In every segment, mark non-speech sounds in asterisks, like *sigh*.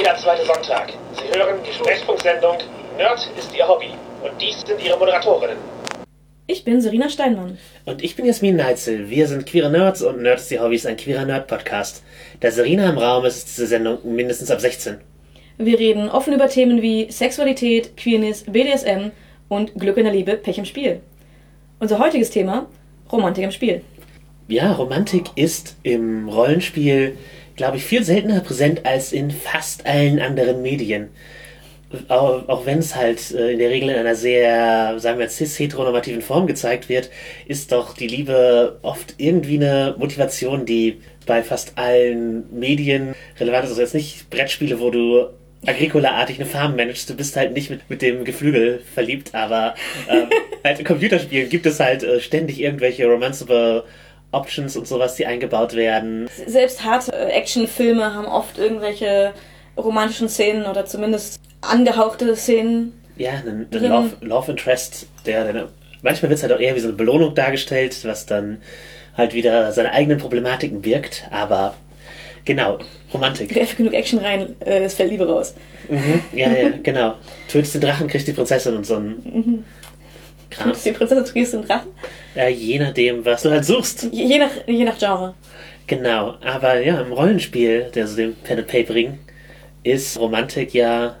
jeder zweite Sonntag. Sie hören die Sprechfunksendung Nerd ist Ihr Hobby. Und dies sind Ihre Moderatorinnen. Ich bin Serena Steinmann. Und ich bin Jasmin Neitzel. Wir sind queere Nerds und Nerds die Hobbys, ein queerer Nerd-Podcast. Da Serena im Raum ist, ist diese Sendung mindestens ab 16. Wir reden offen über Themen wie Sexualität, Queerness, BDSM und Glück in der Liebe, Pech im Spiel. Unser heutiges Thema: Romantik im Spiel. Ja, Romantik ist im Rollenspiel, glaube ich, viel seltener präsent als in fast allen anderen Medien. Auch, auch wenn es halt äh, in der Regel in einer sehr, sagen wir, cis-heteronormativen Form gezeigt wird, ist doch die Liebe oft irgendwie eine Motivation, die bei fast allen Medien relevant ist. Also jetzt nicht Brettspiele, wo du Agricola-artig eine Farm managst. Du bist halt nicht mit, mit dem Geflügel verliebt, aber ähm, *laughs* halt in Computerspielen gibt es halt äh, ständig irgendwelche romanceable Options und sowas, die eingebaut werden. Selbst harte äh, Actionfilme haben oft irgendwelche romantischen Szenen oder zumindest angehauchte Szenen. Ja, einen, einen Love, Love Interest, der dann, manchmal wird es halt auch eher wie so eine Belohnung dargestellt, was dann halt wieder seine eigenen Problematiken birgt, aber genau, Romantik. Werfe genug Action rein, äh, es fällt Liebe raus. Mhm, ja, ja, *laughs* genau. Tötest den Drachen, kriegst die Prinzessin und so ein mhm. Tötest die Prinzessin, kriegst den Drachen? Ja, je nachdem, was du halt suchst. Je, je, nach, je nach Genre. Genau, aber ja, im Rollenspiel, also dem Pen and Papering, ist Romantik ja.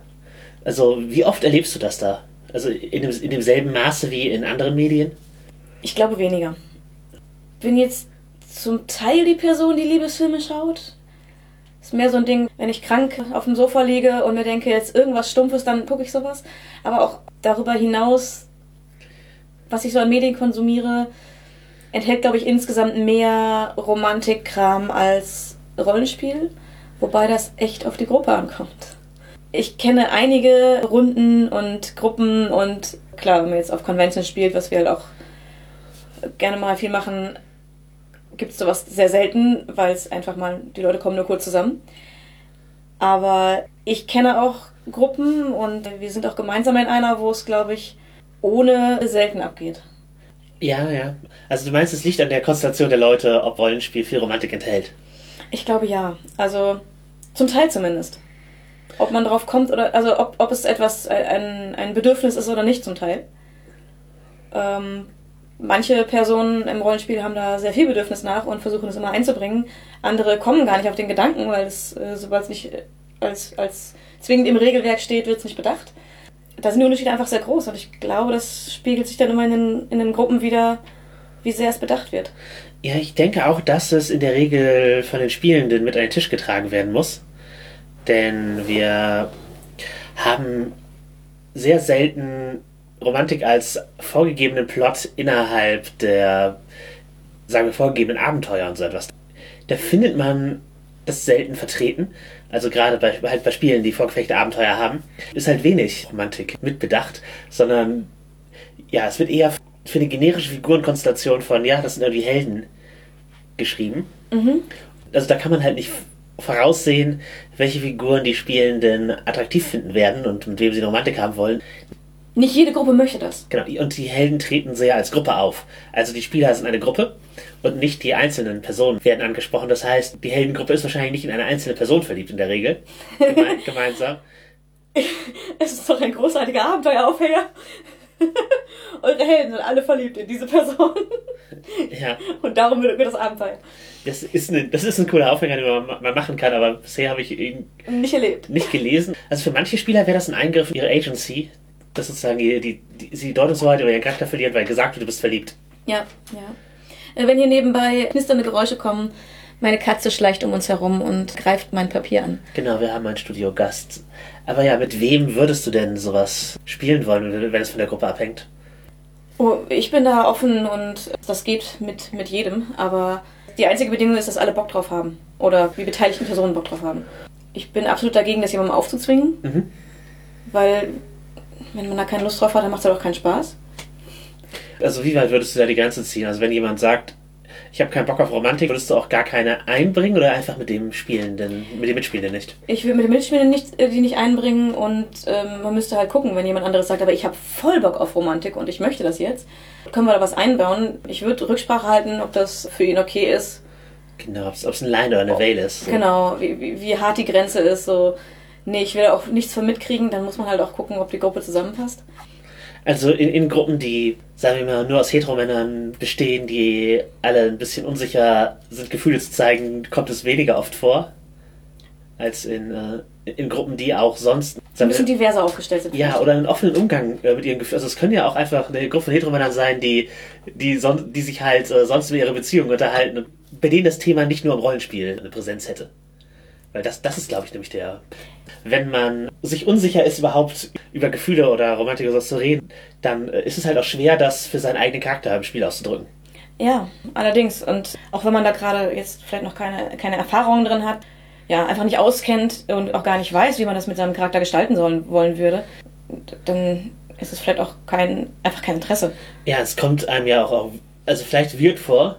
Also, wie oft erlebst du das da? Also in, dem, in demselben Maße wie in anderen Medien? Ich glaube weniger. Bin jetzt zum Teil die Person, die Liebesfilme schaut. Ist mehr so ein Ding, wenn ich krank auf dem Sofa liege und mir denke, jetzt irgendwas Stumpfes, dann gucke ich sowas. Aber auch darüber hinaus, was ich so an Medien konsumiere, enthält, glaube ich, insgesamt mehr Romantikkram als Rollenspiel. Wobei das echt auf die Gruppe ankommt. Ich kenne einige Runden und Gruppen und klar, wenn man jetzt auf Convention spielt, was wir halt auch gerne mal viel machen, gibt es sowas sehr selten, weil es einfach mal, die Leute kommen nur kurz zusammen. Aber ich kenne auch Gruppen und wir sind auch gemeinsam in einer, wo es, glaube ich, ohne selten abgeht. Ja, ja. Also du meinst, es liegt an der Konstellation der Leute, ob Rollenspiel viel Romantik enthält? Ich glaube ja. Also zum Teil zumindest. Ob man drauf kommt oder, also ob, ob es etwas, ein, ein Bedürfnis ist oder nicht zum Teil. Ähm, manche Personen im Rollenspiel haben da sehr viel Bedürfnis nach und versuchen es immer einzubringen. Andere kommen gar nicht auf den Gedanken, weil es, äh, sobald es nicht als, als zwingend im Regelwerk steht, wird es nicht bedacht. Da sind die Unterschiede einfach sehr groß und ich glaube, das spiegelt sich dann immer in den, in den Gruppen wieder, wie sehr es bedacht wird. Ja, ich denke auch, dass es in der Regel von den Spielenden mit an den Tisch getragen werden muss. Denn wir haben sehr selten Romantik als vorgegebenen Plot innerhalb der, sagen wir, vorgegebenen Abenteuer und so etwas. Da findet man das selten vertreten. Also gerade bei, halt bei Spielen, die vorgefechte Abenteuer haben, ist halt wenig Romantik mitbedacht, sondern ja, es wird eher für eine generische Figurenkonstellation von, ja, das sind irgendwie Helden geschrieben. Mhm. Also da kann man halt nicht voraussehen, welche Figuren die Spielenden attraktiv finden werden und mit wem sie Romantik haben wollen. Nicht jede Gruppe möchte das. Genau, und die Helden treten sehr als Gruppe auf. Also die Spieler sind eine Gruppe und nicht die einzelnen Personen werden angesprochen. Das heißt, die Heldengruppe ist wahrscheinlich nicht in eine einzelne Person verliebt in der Regel. Geme *laughs* gemeinsam. Es ist doch ein großartiger Abenteueraufhänger. *laughs* Eure Helden sind alle verliebt in diese Person. Ja. Und darum wird das Abenteuer. Das ist, eine, das ist ein cooler Aufhänger, den man, man machen kann, aber bisher habe ich ihn nicht erlebt. Nicht gelesen. Also für manche Spieler wäre das ein Eingriff in ihre Agency, dass sozusagen die, die, die, sie die Deutungshoheit über ihren Charakter verlieren, weil gesagt wird, du bist verliebt. Ja, ja. Äh, wenn hier nebenbei knisternde Geräusche kommen, meine Katze schleicht um uns herum und greift mein Papier an. Genau, wir haben einen Studiogast. Aber ja, mit wem würdest du denn sowas spielen wollen, wenn es von der Gruppe abhängt? Oh, ich bin da offen und das geht mit, mit jedem, aber die einzige Bedingung ist, dass alle Bock drauf haben. Oder die beteiligten Personen Bock drauf haben. Ich bin absolut dagegen, das jemandem aufzuzwingen, mhm. weil wenn man da keine Lust drauf hat, dann macht es halt auch keinen Spaß. Also wie weit würdest du da die Grenze ziehen? Also wenn jemand sagt, ich habe keinen Bock auf Romantik, würdest du auch gar keine einbringen oder einfach mit dem Spielenden, mit dem Mitspielenden nicht? Ich will mit dem Mitspielenden nicht, äh, die nicht einbringen und ähm, man müsste halt gucken, wenn jemand anderes sagt, aber ich habe voll Bock auf Romantik und ich möchte das jetzt, können wir da was einbauen. Ich würde Rücksprache halten, ob das für ihn okay ist. Genau, ob es ein Line oder eine Veil ist. So. Genau, wie, wie, wie hart die Grenze ist, so nee, ich will auch nichts von mitkriegen, dann muss man halt auch gucken, ob die Gruppe zusammenpasst. Also in, in Gruppen, die, sagen wir mal, nur aus Heteromännern bestehen, die alle ein bisschen unsicher sind, Gefühle zu zeigen, kommt es weniger oft vor. Als in, äh, in Gruppen, die auch sonst. Ein bisschen wir, diverser aufgestellt sind. ja, vielleicht. oder einen offenen Umgang äh, mit ihren Gefühlen. Also es können ja auch einfach eine Gruppe von Heteromännern sein, die, die, son die sich halt äh, sonst über ihre Beziehungen unterhalten und bei denen das Thema nicht nur im Rollenspiel eine Präsenz hätte. Weil das, das ist, glaube ich, nämlich der. Wenn man sich unsicher ist, überhaupt über Gefühle oder Romantik oder so zu reden, dann äh, ist es halt auch schwer, das für seinen eigenen Charakter im Spiel auszudrücken. Ja, allerdings. Und auch wenn man da gerade jetzt vielleicht noch keine, keine Erfahrungen drin hat, ja, einfach nicht auskennt und auch gar nicht weiß, wie man das mit seinem Charakter gestalten sollen, wollen würde, dann ist es vielleicht auch kein, einfach kein Interesse. Ja, es kommt einem ja auch, also vielleicht wird vor,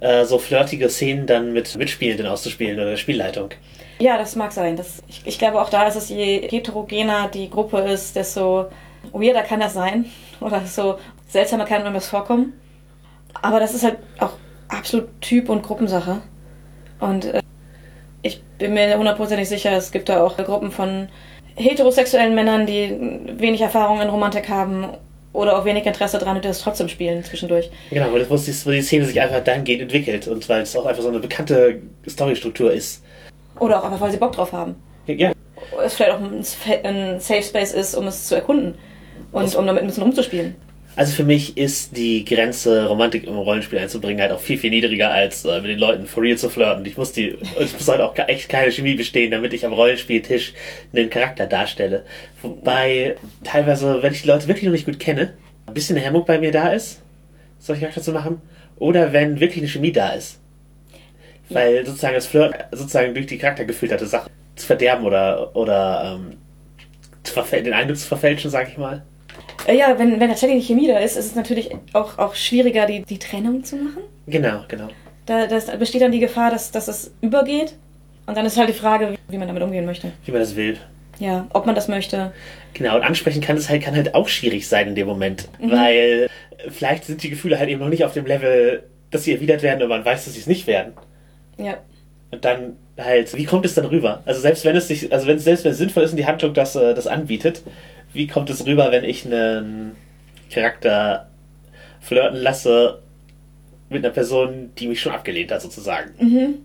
äh, so flirtige Szenen dann mit Mitspielenden auszuspielen oder der Spielleitung. Ja, das mag sein. Das, ich, ich glaube, auch da ist es, je heterogener die Gruppe ist, desto weirder kann das sein. Oder so seltsamer kann das vorkommen. Aber das ist halt auch absolut Typ- und Gruppensache. Und äh, ich bin mir hundertprozentig sicher, es gibt da auch Gruppen von heterosexuellen Männern, die wenig Erfahrung in Romantik haben oder auch wenig Interesse daran, die das trotzdem spielen zwischendurch. Genau, wo die Szene sich einfach dahingehend entwickelt und weil es auch einfach so eine bekannte Storystruktur ist. Oder auch einfach, weil sie Bock drauf haben. Ja, Es vielleicht auch ein Safe Space ist, um es zu erkunden und um damit ein bisschen rumzuspielen. Also für mich ist die Grenze, Romantik im Rollenspiel einzubringen, halt auch viel, viel niedriger, als äh, mit den Leuten for real zu flirten. Ich muss die, es muss halt auch echt keine Chemie bestehen, damit ich am Rollenspieltisch einen Charakter darstelle. Wobei teilweise, wenn ich die Leute wirklich noch nicht gut kenne, ein bisschen Hemmung bei mir da ist, solche Charakter zu machen. Oder wenn wirklich eine Chemie da ist. Weil sozusagen das Flirt sozusagen durch die Charakter gefilterte Sache zu verderben oder, oder ähm, den Eindruck zu verfälschen, sag ich mal. Äh, Ja, wenn, wenn tatsächlich die Chemie da ist, ist es natürlich auch, auch schwieriger, die, die Trennung zu machen. Genau, genau. Da das besteht dann die Gefahr, dass, dass es übergeht. Und dann ist halt die Frage, wie, man damit umgehen möchte. Wie man das will. Ja, ob man das möchte. Genau, und ansprechen kann es halt, kann halt auch schwierig sein in dem Moment, weil vielleicht sind die Gefühle halt eben noch nicht auf dem Level, dass sie erwidert werden, aber man weiß, dass sie es nicht werden. Ja. Und dann halt, wie kommt es dann rüber? Also selbst wenn es sich, also wenn es selbst wenn es sinnvoll ist und die Handlung das, äh, das anbietet, wie kommt es rüber, wenn ich einen Charakter flirten lasse mit einer Person, die mich schon abgelehnt hat, sozusagen?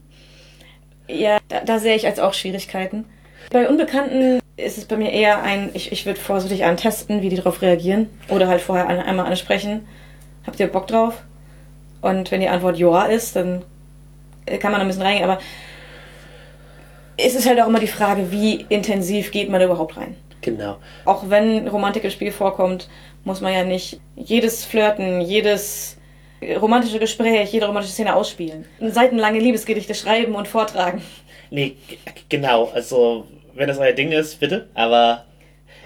Ja, da, da sehe ich als auch Schwierigkeiten. Bei Unbekannten ist es bei mir eher ein, ich, ich würde vorsichtig antesten, wie die darauf reagieren. Oder halt vorher an, einmal ansprechen. Habt ihr Bock drauf? Und wenn die Antwort Ja ist, dann kann man da ein bisschen reingehen. Aber es ist halt auch immer die Frage, wie intensiv geht man da überhaupt rein. Genau. Auch wenn Romantik im Spiel vorkommt, muss man ja nicht jedes Flirten, jedes romantische Gespräch, jede romantische Szene ausspielen. Seitenlange Liebesgedichte schreiben und vortragen. Nee, genau. Also, wenn das euer Ding ist, bitte. Aber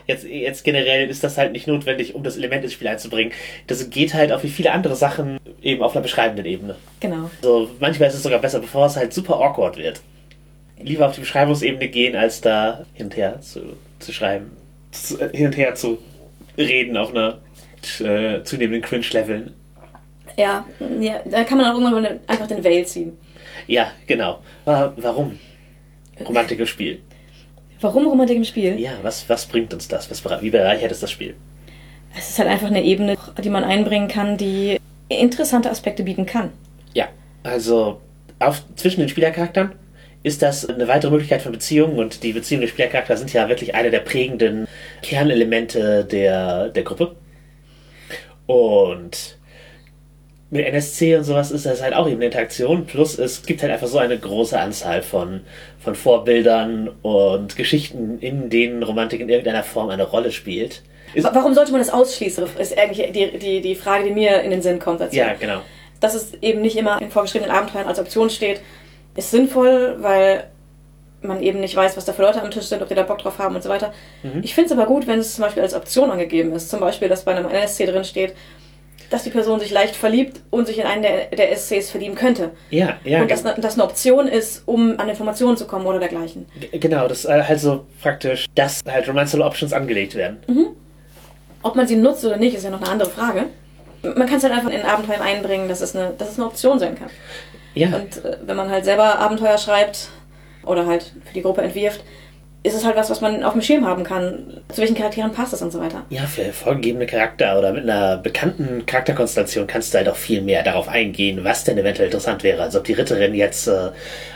jetzt, jetzt generell ist das halt nicht notwendig, um das Element ins Spiel einzubringen. Das geht halt auch wie viele andere Sachen eben auf einer beschreibenden Ebene. Genau. Also, manchmal ist es sogar besser, bevor es halt super awkward wird. Lieber auf die Beschreibungsebene gehen, als da hin und her zu, zu schreiben. Zu, äh, hin und her zu reden auf einer äh, zunehmenden Cringe-Leveln. Ja, ja, da kann man auch irgendwann einfach den Veil ziehen. Ja, genau. Warum? Romantik im Spiel. Warum Romantik im Spiel? Ja, was, was bringt uns das? Was, wie bereichert es das Spiel? Es ist halt einfach eine Ebene, die man einbringen kann, die interessante Aspekte bieten kann. Ja, also auf, zwischen den Spielercharakteren ist das eine weitere Möglichkeit von Beziehungen und die Beziehungen der Spielercharakter sind ja wirklich eine der prägenden Kernelemente der, der Gruppe. Und mit NSC und sowas ist das halt auch eben eine Interaktion. Plus es gibt halt einfach so eine große Anzahl von, von Vorbildern und Geschichten, in denen Romantik in irgendeiner Form eine Rolle spielt. Ist, Wa- Warum sollte man das ausschließen, ist eigentlich die, die, die Frage, die mir in den Sinn kommt dazu. ja, genau. Dass es eben nicht immer in vorgeschriebenen Abenteuern als Option steht, ist sinnvoll, weil man eben nicht weiß, was da für Leute am Tisch sind, ob die da Bock drauf haben und so weiter. Ich finde es aber gut, wenn es zum Beispiel als Option angegeben ist. Zum Beispiel, dass bei einem NSC drin steht, dass die Person sich leicht verliebt und sich in einen der, der SCs verlieben könnte. Ja, ja. und dass das eine Option ist, um an Informationen zu kommen oder dergleichen. G- Genau, das äh, halt so praktisch, dass halt Romanceable Options angelegt werden. Ob man sie nutzt oder nicht, ist ja noch eine andere Frage. Man kann es halt einfach in Abenteuern einbringen, dass es eine, dass es eine Option sein kann. Ja, Und äh, wenn man halt selber Abenteuer schreibt oder halt für die Gruppe entwirft, ist es halt was, was man auf dem Schirm haben kann. Zu welchen Charakteren passt das und so weiter. Ja, für vorgegebene Charakter oder mit einer bekannten Charakterkonstellation kannst du halt auch viel mehr darauf eingehen, was denn eventuell interessant wäre. Also ob die Ritterin jetzt äh,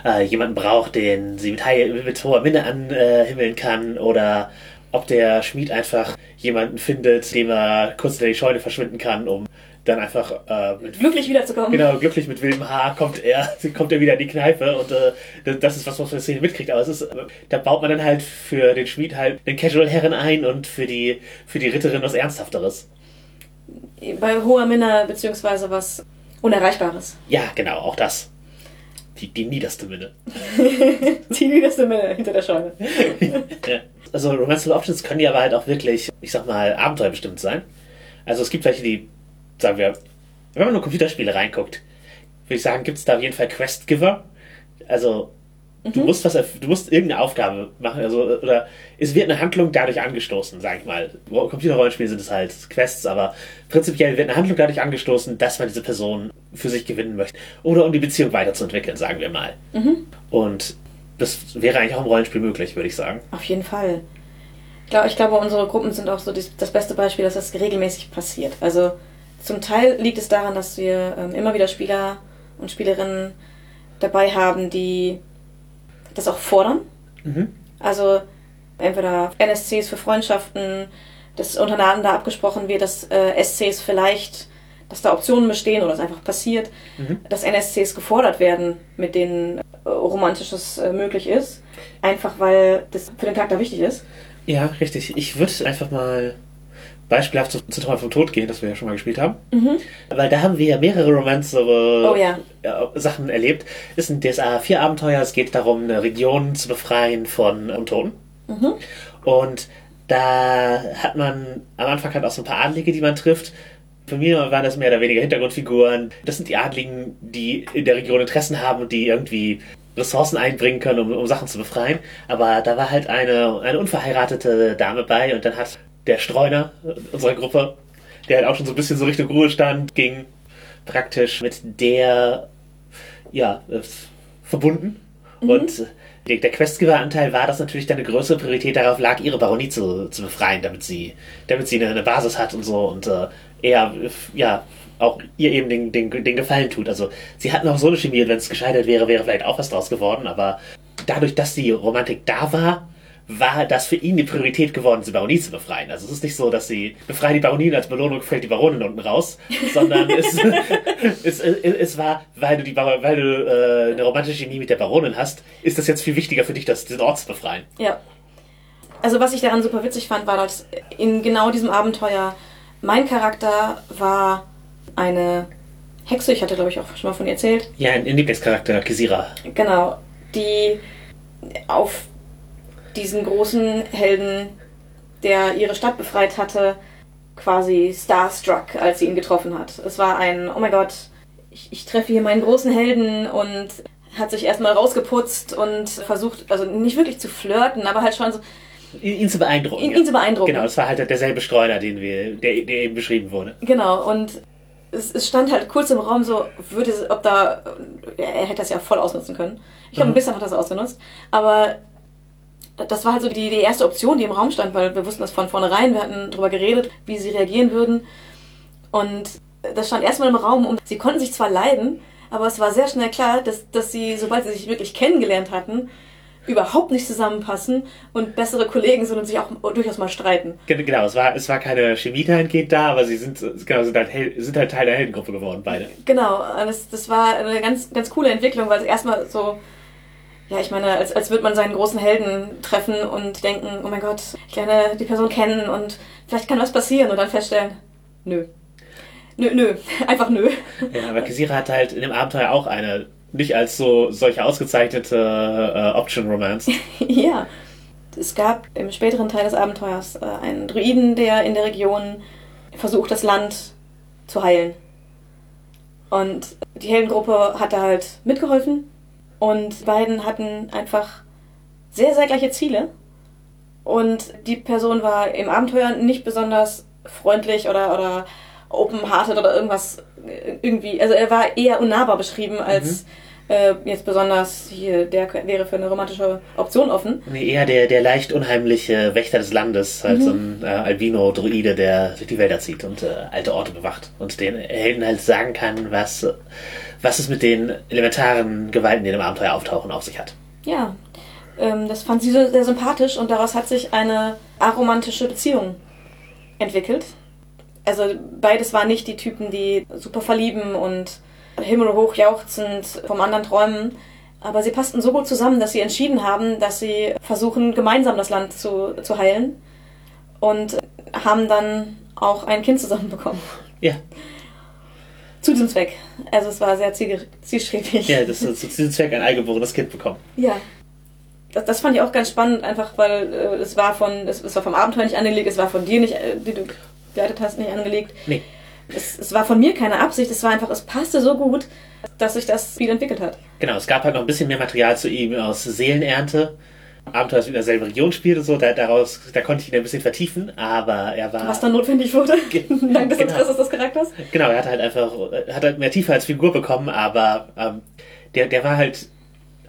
äh, jemanden braucht, den sie mit, mit hoher Minne anhimmeln kann oder ob der Schmied einfach jemanden findet, dem er kurz in die Scheune verschwinden kann, um dann einfach äh, mit Glücklich wiederzukommen. Genau, glücklich mit wildem Haar kommt er, *laughs* kommt er wieder in die Kneipe und äh, das ist was, was man der Szene mitkriegt. Aber es ist, da baut man dann halt für den Schmied halt den Casual-Herren ein und für die, für die Ritterin was Ernsthafteres. Bei hoher Minne, beziehungsweise was Unerreichbares. Ja, genau, auch das. Die, die niederste Minne. *laughs* Die niederste Minne hinter der Scheune. *laughs* ja. Also Romanceable Options können ja aber halt auch wirklich, ich sag mal, abenteuerbestimmt sein. Also es gibt welche, die, sagen wir, wenn man nur Computerspiele reinguckt, würde ich sagen, gibt es da auf jeden Fall Quest-Giver. Also du musst was, du musst irgendeine Aufgabe machen, also oder es wird eine Handlung dadurch angestoßen, sag ich mal. Computerrollenspiele sind es halt Quests, aber prinzipiell wird eine Handlung dadurch angestoßen, dass man diese Person für sich gewinnen möchte oder um die Beziehung weiterzuentwickeln, sagen wir mal. Und das wäre eigentlich auch im Rollenspiel möglich, würde ich sagen. Auf jeden Fall. Ich glaube, unsere Gruppen sind auch so das beste Beispiel, dass das regelmäßig passiert. Also zum Teil liegt es daran, dass wir ähm, immer wieder Spieler und Spielerinnen dabei haben, die das auch fordern. Mhm. Also entweder NSCs für Freundschaften, dass untereinander abgesprochen wird, dass äh, SCs vielleicht, dass da Optionen bestehen oder es einfach passiert, Mhm. dass NSCs gefordert werden, mit denen äh, Romantisches äh, möglich ist. Einfach weil das für den Charakter wichtig ist. Ja, richtig. Ich würde einfach mal beispielhaft zu, zu Traum vom Tod gehen, das wir ja schon mal gespielt haben. Weil da haben wir ja mehrere Romance Oh ja. äh, Sachen erlebt. Es ist ein DSA 4 Abenteuer. Es geht darum, eine Region zu befreien von Untoten. Und da hat man am Anfang halt auch so ein paar Adlige, die man trifft. Für mich waren das mehr oder weniger Hintergrundfiguren. Das sind die Adligen, die in der Region Interessen haben und die irgendwie Ressourcen einbringen können, um, um Sachen zu befreien. Aber da war halt eine, eine unverheiratete Dame bei und dann hat der Streuner unserer Gruppe, der halt auch schon so ein bisschen so Richtung Ruhestand ging, praktisch mit der ja, äh, verbunden. Und äh, der Questgeberanteil war das natürlich dann eine größere Priorität darauf lag, ihre Baronie zu, zu befreien, damit sie, damit sie eine, eine Basis hat und so und äh, er ja auch ihr eben den, den, den Gefallen tut. Also sie hatten auch so eine Chemie und wenn es gescheitert wäre, wäre vielleicht auch was draus geworden, aber dadurch, dass die Romantik da war, war das für ihn die Priorität geworden, diese Baronie zu befreien. Also es ist nicht so, dass sie befreien die Baronie und als Belohnung fällt die Baronin unten raus, *laughs* sondern es, *laughs* es, es, es war, weil du die weil du äh, eine romantische Chemie mit der Baronin hast, ist das jetzt viel wichtiger für dich, das, diesen Ort zu befreien. Ja. Also was ich daran super witzig fand, war, dass in genau diesem Abenteuer mein Charakter war eine Hexe, ich hatte glaube ich auch schon mal von ihr erzählt, Ja, ein, Lieblingscharakter, Kisira. genau, die auf diesen großen Helden, der ihre Stadt befreit hatte, quasi starstruck, als sie ihn getroffen hat. Es war ein, oh mein Gott, ich, ich treffe hier meinen großen Helden und hat sich erstmal rausgeputzt und versucht, also nicht wirklich zu flirten, aber halt schon so, Ihn, zu beeindrucken. ihn, ja. ihn zu beeindrucken. Genau, das war halt derselbe Streuner, den wir, der, der eben beschrieben wurde. Genau, und es, es stand halt kurz im Raum so, würde, ob da, er hätte das ja voll ausnutzen können. Ich glaube, Mhm. ein bisschen hat er es ausgenutzt, aber das war halt so die, die erste Option, die im Raum stand, weil wir wussten das von vornherein, wir hatten darüber geredet, wie sie reagieren würden. Und das stand erstmal im Raum und sie konnten sich zwar leiden, aber es war sehr schnell klar, dass, dass sie, sobald sie sich wirklich kennengelernt hatten, überhaupt nicht zusammenpassen und bessere Kollegen sind und sich auch durchaus mal streiten. Gen- Genau, es war, es war keine Chemie dahingehend da, aber sie sind, genau, sind, halt, sind halt Teil der Heldengruppe geworden, beide. Genau, das, das war eine ganz, ganz coole Entwicklung, weil es erstmal so, ja, ich meine, als, als würde man seinen großen Helden treffen und denken, oh mein Gott, ich lerne die Person kennen und vielleicht kann was passieren und dann feststellen, nö. Nö, nö, *laughs* einfach nö. Ja, aber Kisira hat halt in dem Abenteuer auch eine nicht als so solche ausgezeichnete äh, Option-Romance. *laughs* ja. Es gab im späteren Teil des Abenteuers äh, einen Druiden, der in der Region versucht, das Land zu heilen. Und die Heldengruppe hat da halt mitgeholfen. Und die beiden hatten einfach sehr, sehr gleiche Ziele. Und die Person war im Abenteuer nicht besonders freundlich oder, oder open-hearted oder irgendwas äh, irgendwie. Also er war eher unnahbar beschrieben als, Äh, jetzt besonders hier, der wäre für eine romantische Option offen. Nee, eher der, der leicht unheimliche Wächter des Landes, halt so ein äh, Albino-Druide, der durch die Wälder zieht und äh, alte Orte bewacht und den Helden halt sagen kann, was, was es mit den elementaren Gewalten, die in dem Abenteuer auftauchen, auf sich hat. Ja, ähm, das fand sie so sehr sympathisch und daraus hat sich eine aromantische Beziehung entwickelt. Also beides waren nicht die Typen, die super verlieben und himmelhoch jauchzend vom anderen träumen. Aber sie passten so gut zusammen, dass sie entschieden haben, dass sie versuchen, gemeinsam das Land zu, zu heilen. Und haben dann auch ein Kind zusammenbekommen. Ja. Zu diesem Zweck. Also es war sehr zielstrebig. Ja, das ist zu diesem Zweck ein eingeborenes Kind bekommen. Ja. Das, das fand ich auch ganz spannend, einfach weil äh, es war von, es, es war vom Abenteuer nicht angelegt, es war von dir nicht, äh, die du geleitet hast, nicht angelegt. Nee. Es, es war von mir keine Absicht, es war einfach, es passte so gut, dass sich das Spiel entwickelt hat. Genau, es gab halt noch ein bisschen mehr Material zu ihm aus Seelenernte. Abenteuer, in derselben Region spielt und so, da, daraus, da konnte ich ihn ein bisschen vertiefen, aber er war. Was dann notwendig wurde, *laughs* *laughs* dank des genau. Interesses des Charakters. Genau, er hat halt einfach, hat halt mehr Tiefe als Figur bekommen, aber ähm, der, der war halt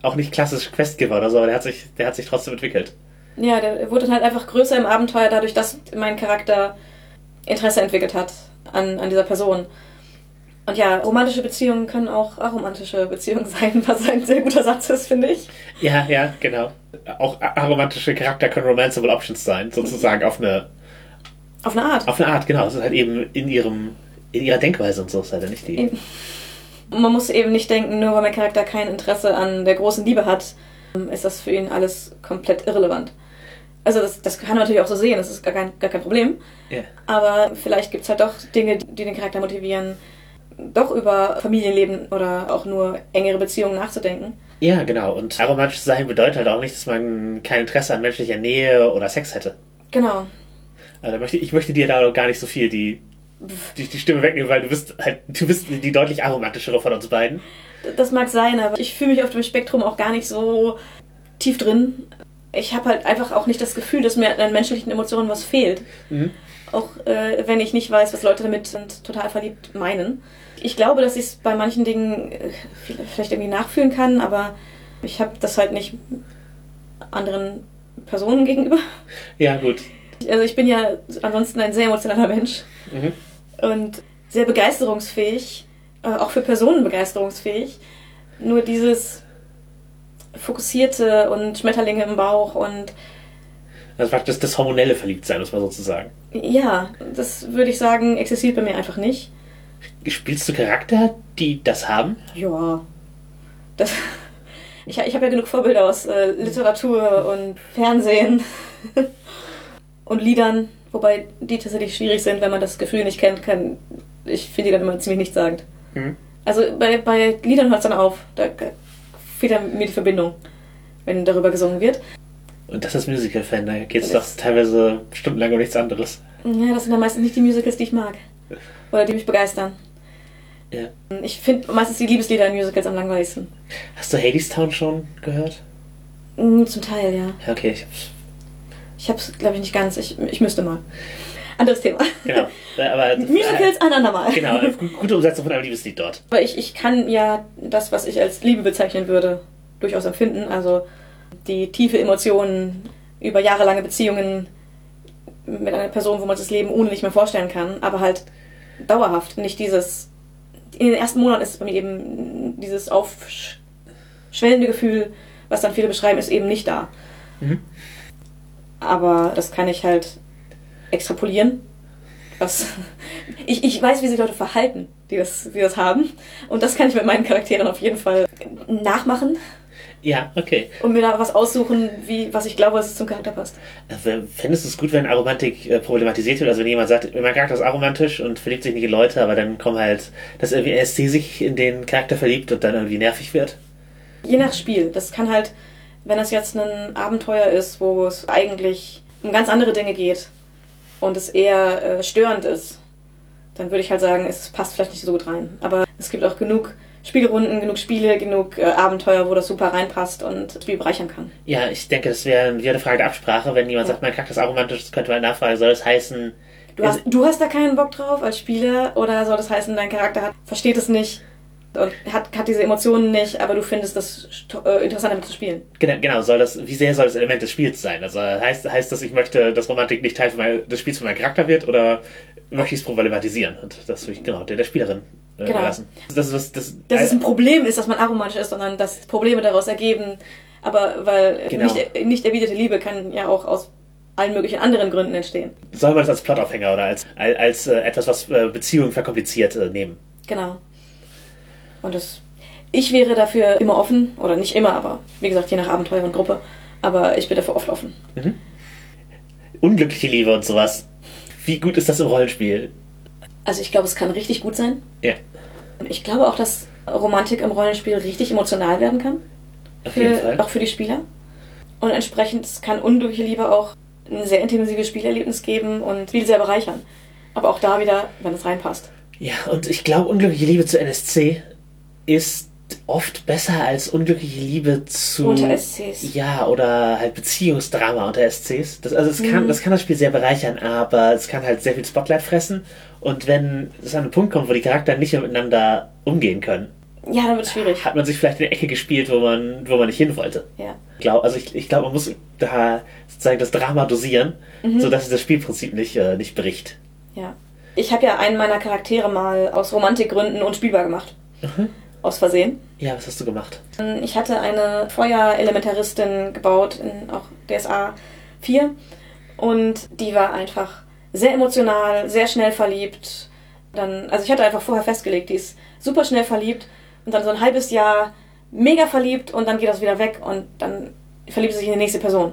auch nicht klassisch Questgiver oder so, aber der hat sich, der hat sich trotzdem entwickelt. Ja, der wurde halt einfach größer im Abenteuer, dadurch, dass mein Charakter Interesse entwickelt hat an, an dieser Person. Und ja, romantische Beziehungen können auch aromantische Beziehungen *laughs* sein, was ein sehr guter Satz ist, finde ich. Ja, ja, genau. Auch aromantische Charakter können romanceable Options sein, sozusagen auf eine. Auf eine Art. Auf eine Art, genau. Es ist halt eben in ihrem, in ihrer Denkweise und so ist halt nicht die. Man muss eben nicht denken, nur weil mein Charakter kein Interesse an der großen Liebe hat, ist das für ihn alles komplett irrelevant. Also das, das kann man natürlich auch so sehen, das ist gar kein, gar kein Problem. Ja. Aber vielleicht gibt es halt doch Dinge, die den Charakter motivieren, doch über Familienleben oder auch nur engere Beziehungen nachzudenken. Ja, genau. Und aromatisch sein bedeutet halt auch nicht, dass man kein Interesse an menschlicher Nähe oder Sex hätte. Genau. Also möchte, ich möchte dir da gar nicht so viel die, die, die Stimme wegnehmen, weil du bist halt, du bist die deutlich aromatischere von uns beiden. Das mag sein, aber ich fühle mich auf dem Spektrum auch gar nicht so tief drin. Ich habe halt einfach auch nicht das Gefühl, dass mir an menschlichen Emotionen was fehlt. Mhm. Auch äh, wenn ich nicht weiß, was Leute damit sind, total verliebt meinen. Ich glaube, dass ich es bei manchen Dingen äh, vielleicht irgendwie nachfühlen kann, aber ich habe das halt nicht anderen Personen gegenüber. Ja, gut. Also ich bin ja ansonsten ein sehr emotionaler Mensch Mhm. und sehr begeisterungsfähig, äh, auch für Personen begeisterungsfähig. Nur dieses fokussierte und Schmetterlinge im Bauch und Das war das, das hormonelle Verliebtsein, muss man sozusagen. ja, das würde ich sagen, existiert bei mir einfach nicht. Spielst du Charakter, die das haben? Ja, das, *laughs* ich, ich habe ja genug Vorbilder aus äh, Literatur und Fernsehen *laughs* und Liedern, wobei die tatsächlich schwierig sind, wenn man das Gefühl nicht kennt, kann ich finde die dann immer ziemlich nichtssagend. Mhm. Also bei, bei Liedern hört es dann auf, da fehlt dann mir die Verbindung, wenn darüber gesungen wird. Und das ist Musical-Fan, da geht es doch teilweise stundenlang um nichts anderes. Ja, das sind dann meistens nicht die Musicals, die ich mag. Oder die mich begeistern. Ja. Ich finde meistens die Liebeslieder in Musicals am langweiligsten. Hast du Hadestown schon gehört? Mm, Zum Teil, ja. Ja, okay. Ich hab's, Ich hab's, glaube ich, nicht ganz. Ich, ich müsste mal. Anderes Thema. genau. *laughs* Aber, Musicals ein andermal. Genau, gu- gute Umsetzung von einem Liebeslied dort. Aber ich, ich kann ja das, was ich als Liebe bezeichnen würde, durchaus empfinden. Also die tiefe Emotionen über jahrelange Beziehungen mit einer Person, wo man das Leben ohne nicht mehr vorstellen kann, aber halt dauerhaft. Nicht dieses. In den ersten Monaten ist es bei mir eben dieses aufschwellende Gefühl, was dann viele beschreiben, ist eben nicht da. Mhm. Aber das kann ich halt extrapolieren. Was *laughs* ich, ich weiß, wie sich Leute verhalten, die das, die das haben. Und das kann ich mit meinen Charakteren auf jeden Fall nachmachen Ja, okay. und mir da was aussuchen, wie, was ich glaube, was zum Charakter passt. Also, Fändest du es gut, wenn Aromantik äh, problematisiert wird? Also wenn jemand sagt, mein Charakter ist aromantisch und verliebt sich nicht in Leute, aber dann kommen halt, dass irgendwie SC sich in den Charakter verliebt und dann irgendwie nervig wird? Je nach Spiel. Das kann halt, wenn das jetzt ein Abenteuer ist, wo es eigentlich um ganz andere Dinge geht und es eher äh, störend ist, dann würde ich halt sagen, es passt vielleicht nicht so gut rein. Aber es gibt auch genug Spielrunden, genug Spiele, genug äh, Abenteuer, wo das super reinpasst und das Spiel bereichern kann. Ja, ich denke, das wäre wieder eine Frage der Absprache. Wenn jemand Ja. sagt, mein Charakter ist aromantisch, das könnte man nachfragen, soll das heißen, Du hast, du hast da keinen Bock drauf als Spieler oder soll das heißen, dein Charakter hat, versteht es nicht? Und hat, hat diese Emotionen nicht, aber du findest das äh, interessant damit zu spielen. Genau, genau, soll das, wie sehr soll das Element des Spiels sein? Also heißt, heißt das, ich möchte, dass Romantik nicht Teil von mein, des Spiels von meinem Charakter wird oder möchte ich es problematisieren? Und das will ich genau der, der Spielerin äh, Genau. lassen. Das was, das, Dass es ein Problem ist, dass man aromantisch ist, sondern dass Probleme daraus ergeben. Aber weil Genau. nicht, nicht erwiderte Liebe kann ja auch aus allen möglichen anderen Gründen entstehen. soll man das als Plotaufhänger oder als, als, als äh, etwas, was äh, Beziehungen verkompliziert äh, nehmen? Genau. Und das, ich wäre dafür immer offen, oder nicht immer, aber wie gesagt, je nach Abenteuer und Gruppe. Aber ich bin dafür oft offen. Unglückliche Liebe und sowas. Wie gut ist das im Rollenspiel? Also ich glaube, es kann richtig gut sein. Ja, Ich glaube auch, dass Romantik im Rollenspiel richtig emotional werden kann. auf jeden Für, Fall. auch für die Spieler. Und entsprechend kann unglückliche Liebe auch ein sehr intensives Spielerlebnis geben und Spiel sehr bereichern. Aber auch da wieder, wenn es reinpasst. Ja, und ich glaube, unglückliche Liebe zu NSC ist oft besser als unglückliche Liebe zu. Unter SCs. Ja, oder halt Beziehungsdrama unter SCs. Das, also es kann, das kann das Spiel sehr bereichern, aber es kann halt sehr viel Spotlight fressen. Und wenn es an einen Punkt kommt, wo die Charaktere nicht mehr miteinander umgehen können, Ja, dann wird es schwierig. hat man sich vielleicht in eine Ecke gespielt, wo man, wo man nicht hin wollte. Ja. Glaub, also ich, ich glaube, man muss da sozusagen das Drama dosieren, Mhm. sodass es das Spielprinzip nicht, äh, nicht bricht. Ja. Ich habe ja einen meiner Charaktere mal aus Romantikgründen unspielbar gemacht. Aus Versehen. Ja, was hast du gemacht? Ich hatte eine Feuerelementaristin gebaut in auch DSA 4 und die war einfach sehr emotional, sehr schnell verliebt. Dann, also ich hatte einfach vorher festgelegt, die ist super schnell verliebt und dann so ein halbes Jahr mega verliebt und dann geht das wieder weg und dann verliebt sie sich in die nächste Person.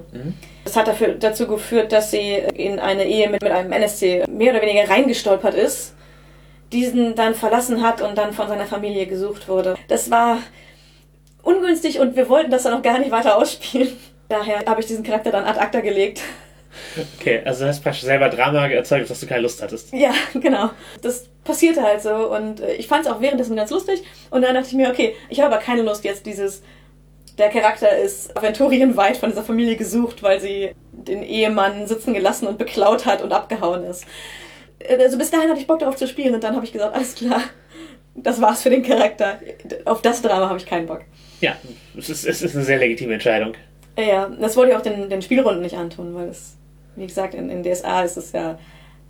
Das hat dafür, dazu geführt, dass sie in eine Ehe mit, mit einem NSC mehr oder weniger reingestolpert ist, diesen dann verlassen hat und dann von seiner Familie gesucht wurde. Das war ungünstig und wir wollten das dann auch gar nicht weiter ausspielen. *laughs* Daher habe ich diesen Charakter dann ad acta gelegt. Okay, also du hast praktisch selber Drama erzeugt, dass du keine Lust hattest. Ja, genau. Das passierte halt so und äh, ich fand es auch währenddessen ganz lustig und dann dachte ich mir, okay, ich habe aber keine Lust jetzt dieses, der Charakter ist aventurienweit von dieser Familie gesucht, weil sie den Ehemann sitzen gelassen und beklaut hat und abgehauen ist. Also bis dahin hatte ich Bock darauf zu spielen und dann habe ich gesagt, alles klar, das war's für den Charakter. Auf das Drama habe ich keinen Bock. Ja, es ist, es ist eine sehr legitime Entscheidung. Ja, das wollte ich auch den, den Spielrunden nicht antun, weil es, wie gesagt, in, in DSA ist es ja,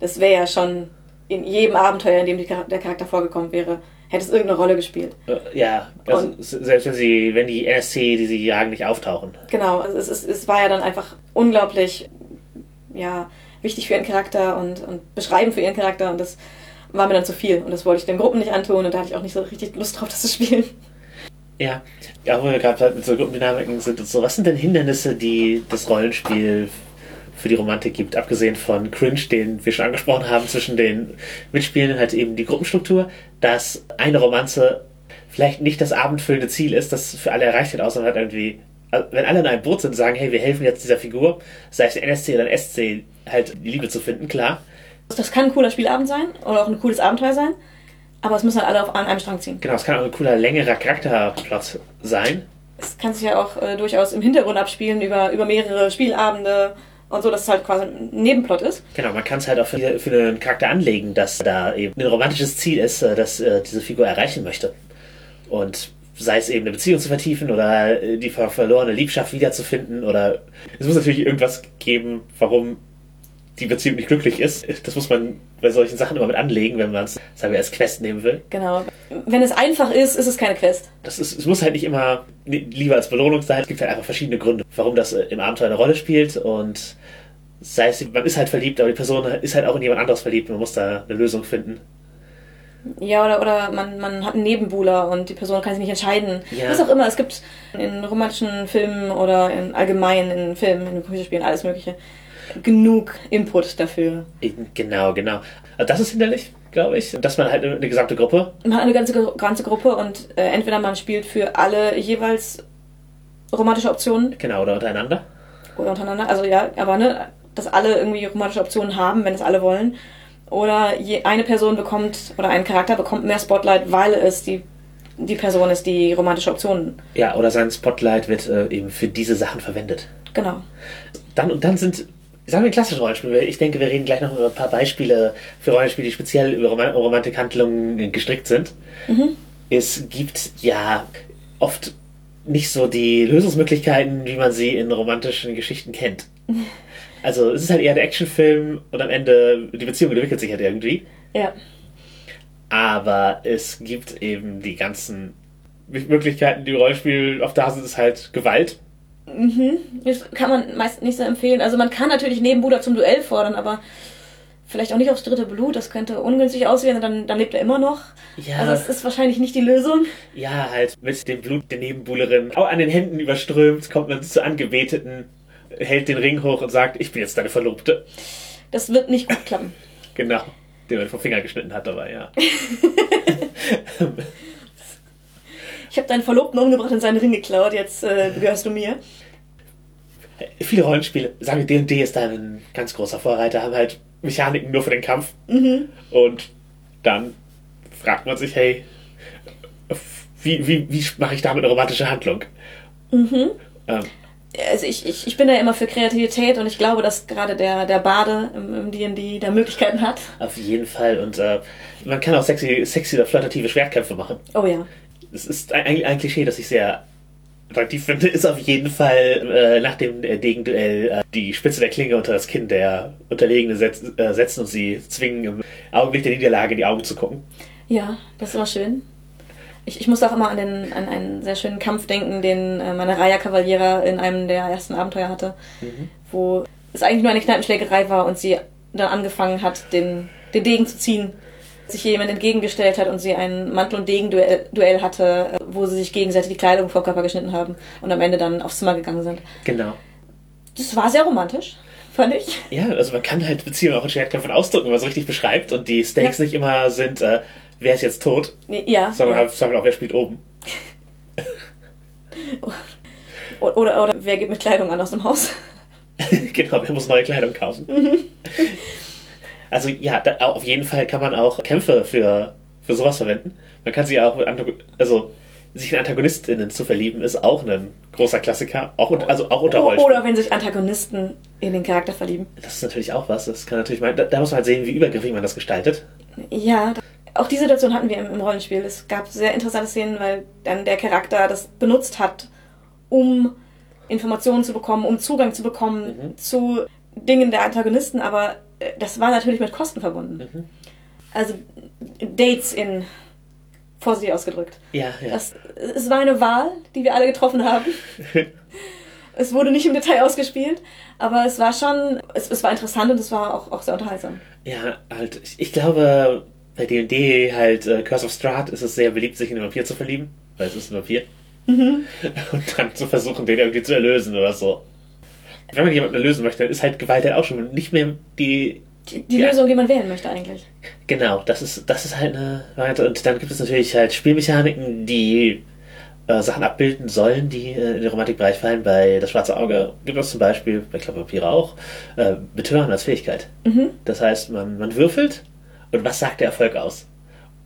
das wäre ja schon in jedem Abenteuer, in dem die, der Charakter vorgekommen wäre, hätte es irgendeine Rolle gespielt. Äh, Ja, also Und- selbst wenn sie, wenn die NSC, die sie jagen, nicht auftauchen. Genau, also es, es, es war ja dann einfach unglaublich, ja, wichtig für ihren Charakter und, und beschreiben für ihren Charakter und das war mir dann zu viel und das wollte ich den Gruppen nicht antun und da hatte ich auch nicht so richtig Lust drauf, das zu spielen. Ja, ja, wo wir gerade mit so Gruppendynamiken sind und so. Was sind denn Hindernisse, die das Rollenspiel für die Romantik gibt? Abgesehen von Cringe, den wir schon angesprochen haben, zwischen den Mitspielenden halt eben die Gruppenstruktur, dass eine Romanze vielleicht nicht das abendfüllende Ziel ist, das für alle erreicht wird, außer man irgendwie, wenn alle in einem Boot sind und sagen, hey, wir helfen jetzt dieser Figur, sei es NSC oder SC, halt die Liebe zu finden, klar. Das kann ein cooler Spielabend sein oder auch ein cooles Abenteuer sein, aber es müssen halt alle auf, an einem Strang ziehen. Genau, es kann auch ein cooler, längerer Charakterplot sein. Es kann sich ja auch äh, durchaus im Hintergrund abspielen über, über mehrere Spielabende und so, dass es halt quasi ein Nebenplot ist. Genau, man kann es halt auch für, für einen Charakter anlegen, dass da eben ein romantisches Ziel ist, äh, das äh, diese Figur erreichen möchte. Und sei es eben eine Beziehung zu vertiefen oder äh, die ver verlorene Liebschaft wiederzufinden oder es muss natürlich irgendwas geben, warum die Beziehung nicht glücklich ist. Das muss man bei solchen Sachen immer mit anlegen, wenn man es, sagen wir, als Quest nehmen will. Genau. Wenn es einfach ist, ist es keine Quest. Das ist, es muss halt nicht immer li- lieber als Belohnung sein. Es gibt halt einfach verschiedene Gründe, warum das äh, im Abenteuer eine Rolle spielt. Und sei es, man ist halt verliebt, aber die Person ist halt auch in jemand anderes verliebt. Man muss da eine Lösung finden. Ja, oder, oder man, man hat einen Nebenbuhler und die Person kann sich nicht entscheiden. Ja. Was auch immer. Es gibt in romantischen Filmen oder in allgemein in Filmen, in Computerspielen, alles Mögliche, genug Input dafür. Genau, genau. Also das ist hinderlich, glaube ich. Dass man halt eine, eine gesamte Gruppe, Man hat eine ganze, ganze Gruppe und äh, entweder man spielt für alle jeweils romantische Optionen genau, oder untereinander. oder untereinander. Also ja, aber ne, dass alle irgendwie romantische Optionen haben, wenn es alle wollen. Oder je, eine Person bekommt oder ein Charakter bekommt mehr Spotlight, weil es die, die Person ist, die romantische Optionen. Ja, oder sein Spotlight wird äh, eben für diese Sachen verwendet. Genau. Dann und dann sind, sagen wir klassische Rollenspiele. Ich denke, wir reden gleich noch über ein paar Beispiele für Rollenspiele, die speziell über Rom Romantikhandlungen gestrickt sind. es gibt ja oft nicht so die Lösungsmöglichkeiten, wie man sie in romantischen Geschichten kennt. *laughs* Also es ist halt eher der Actionfilm und am Ende die Beziehung entwickelt sich halt irgendwie. Ja. Aber es gibt eben die ganzen Möglichkeiten, die im Rollenspiel oft da sind, ist halt Gewalt. Das kann man meist nicht so empfehlen. Also man kann natürlich Nebenbuhler zum Duell fordern, aber vielleicht auch nicht aufs dritte Blut. Das könnte ungünstig aussehen, dann, dann lebt er immer noch. Ja. Also es ist wahrscheinlich nicht die Lösung. Ja, halt mit dem Blut der Nebenbuhlerin auch an den Händen überströmt, kommt man zur Angebeteten, hält den Ring hoch und sagt, ich bin jetzt deine Verlobte. Das wird nicht gut klappen. Genau. Den man vom Finger geschnitten hat dabei, ja. *laughs* Ich habe deinen Verlobten umgebracht und seinen Ring geklaut. Jetzt äh, gehörst du mir. Viele Rollenspiele, sagen wir D&D ist da ein ganz großer Vorreiter, haben halt Mechaniken nur für den Kampf. Und dann fragt man sich, hey, wie, wie, wie mache ich damit eine romantische Handlung? Ähm, Also ich, ich, ich bin da immer für Kreativität und ich glaube, dass gerade der, der Bade im im D&D da Möglichkeiten hat. auf jeden Fall. Und äh, man kann auch sexy, sexy oder flirtative Schwertkämpfe machen. Oh ja. Es ist ein, ein Klischee, das ich sehr attraktiv finde, ist auf jeden Fall äh, nach dem äh, Degenduell äh, die Spitze der Klinge unter das Kinn der Unterlegene setz, äh, setzen und sie zwingen, im Augenblick der Niederlage in die Augen zu gucken. Ja, das ist immer schön. Ich, ich muss auch immer an, den, an einen sehr schönen Kampf denken, den äh, meine Raya Cavaliera in einem der ersten Abenteuer hatte, wo es eigentlich nur eine Kneipenschlägerei war und sie dann angefangen hat, den, den Degen zu ziehen, sich jemand entgegengestellt hat und sie ein Mantel- und Degen-Duell Duell hatte, äh, wo sie sich gegenseitig die Kleidung vom Körper geschnitten haben und am Ende dann aufs Zimmer gegangen sind. Genau. Das war sehr romantisch, fand ich. Ja, also man kann halt Beziehungen auch in Schwertkämpfen ausdrücken, wenn man es richtig beschreibt und die Stakes Ja. nicht immer sind, äh, wer ist jetzt tot, Ja. sondern ja. halt sondern auch, wer spielt oben. *laughs* O- Oder, oder wer geht mit Kleidung an aus dem Haus? *laughs* genau, wer muss neue Kleidung kaufen. *laughs* Also ja, da, auf jeden Fall kann man auch Kämpfe für, für sowas verwenden. Man kann sie auch, mit also sich in AntagonistInnen zu verlieben, ist auch ein großer Klassiker. Auch, also auch unter Rollenspiel. Oder wenn sich Antagonisten in den Charakter verlieben. Das ist natürlich auch was. Das kann natürlich mal, da, da muss man halt sehen, wie übergriffig man das gestaltet. Ja, auch die Situation hatten wir im, im Rollenspiel. Es gab sehr interessante Szenen, weil dann der Charakter das benutzt hat, um Informationen zu bekommen, um Zugang zu bekommen zu Dingen der Antagonisten, aber das war natürlich mit Kosten verbunden. Also Dates in vorsichtig ausgedrückt. Ja, ja. Das, es war eine Wahl, die wir alle getroffen haben. *laughs* es wurde nicht im Detail ausgespielt, aber es war schon, es, es war interessant und es war auch, auch sehr unterhaltsam. Ja, halt, ich, ich glaube, bei D&D halt äh, Curse of Strahd ist es sehr beliebt, sich in den Vampir zu verlieben, weil es ist ein Vampir. *laughs* Und dann zu versuchen, den irgendwie zu erlösen oder so. Wenn man jemanden erlösen möchte, dann ist halt Gewalt halt auch schon nicht mehr die... Die, die Ja. Lösung, die man wählen möchte eigentlich. Genau, das ist, das ist halt eine Variante. Und dann gibt es natürlich halt Spielmechaniken, die äh, Sachen abbilden sollen, die äh, in den Romantikbereich fallen. Bei Das Schwarze Auge gibt es zum Beispiel, bei Klappe Vampire auch, äh, Betören als Fähigkeit. Das heißt, man, man würfelt und was sagt der Erfolg aus?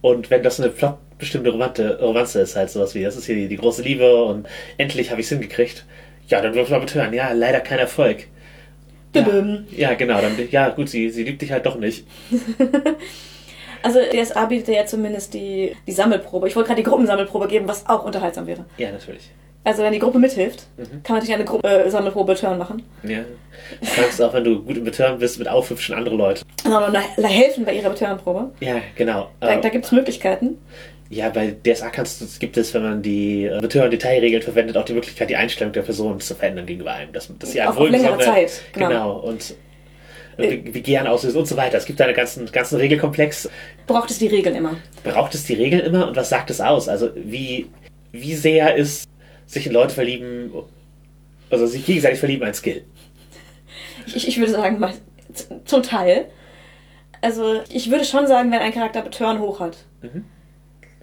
Und wenn das eine plotbestimmte Romante, Romanze ist, halt sowas wie, das ist hier die, die große Liebe und endlich habe ich es hingekriegt. Ja, dann würfel mal betören. Ja, leider kein Erfolg. Ja, ja, genau. Dann, ja, gut, sie, sie liebt dich halt doch nicht. *laughs* Also DSA bietet ja zumindest die, die Sammelprobe. Ich wollte gerade die Gruppensammelprobe geben, was auch unterhaltsam wäre. Ja, natürlich. Also wenn die Gruppe mithilft, Mhm. kann man natürlich eine Gruppe äh, Sammelprobe Turn machen. Ja. Du kannst auch, wenn du gut im Betören bist, mit aufhübschen andere Leute. Also da, da helfen bei ihrer Return-Probe. Ja, genau. Da, Äh, da gibt es Möglichkeiten. Ja, bei DSA kannst du, gibt es, wenn man die äh, Betören-Detailregeln verwendet, auch die Möglichkeit, die Einstellung der Person zu verändern gegenüber einem. Dass, dass sie Auf- auf längere wohlgesonnene- Zeit, genau. Genau. Und äh, wie gern auslösen und so weiter. Es gibt da einen ganzen, ganzen Regelkomplex. Braucht es die Regeln immer. Braucht es die Regeln immer und was sagt es aus? Also wie, wie sehr ist sich in Leute verlieben, also sich gegenseitig verlieben ein Skill? Ich, ich würde sagen, mal- zum Teil. Also ich würde schon sagen, wenn ein Charakter Betören hoch hat. Mhm.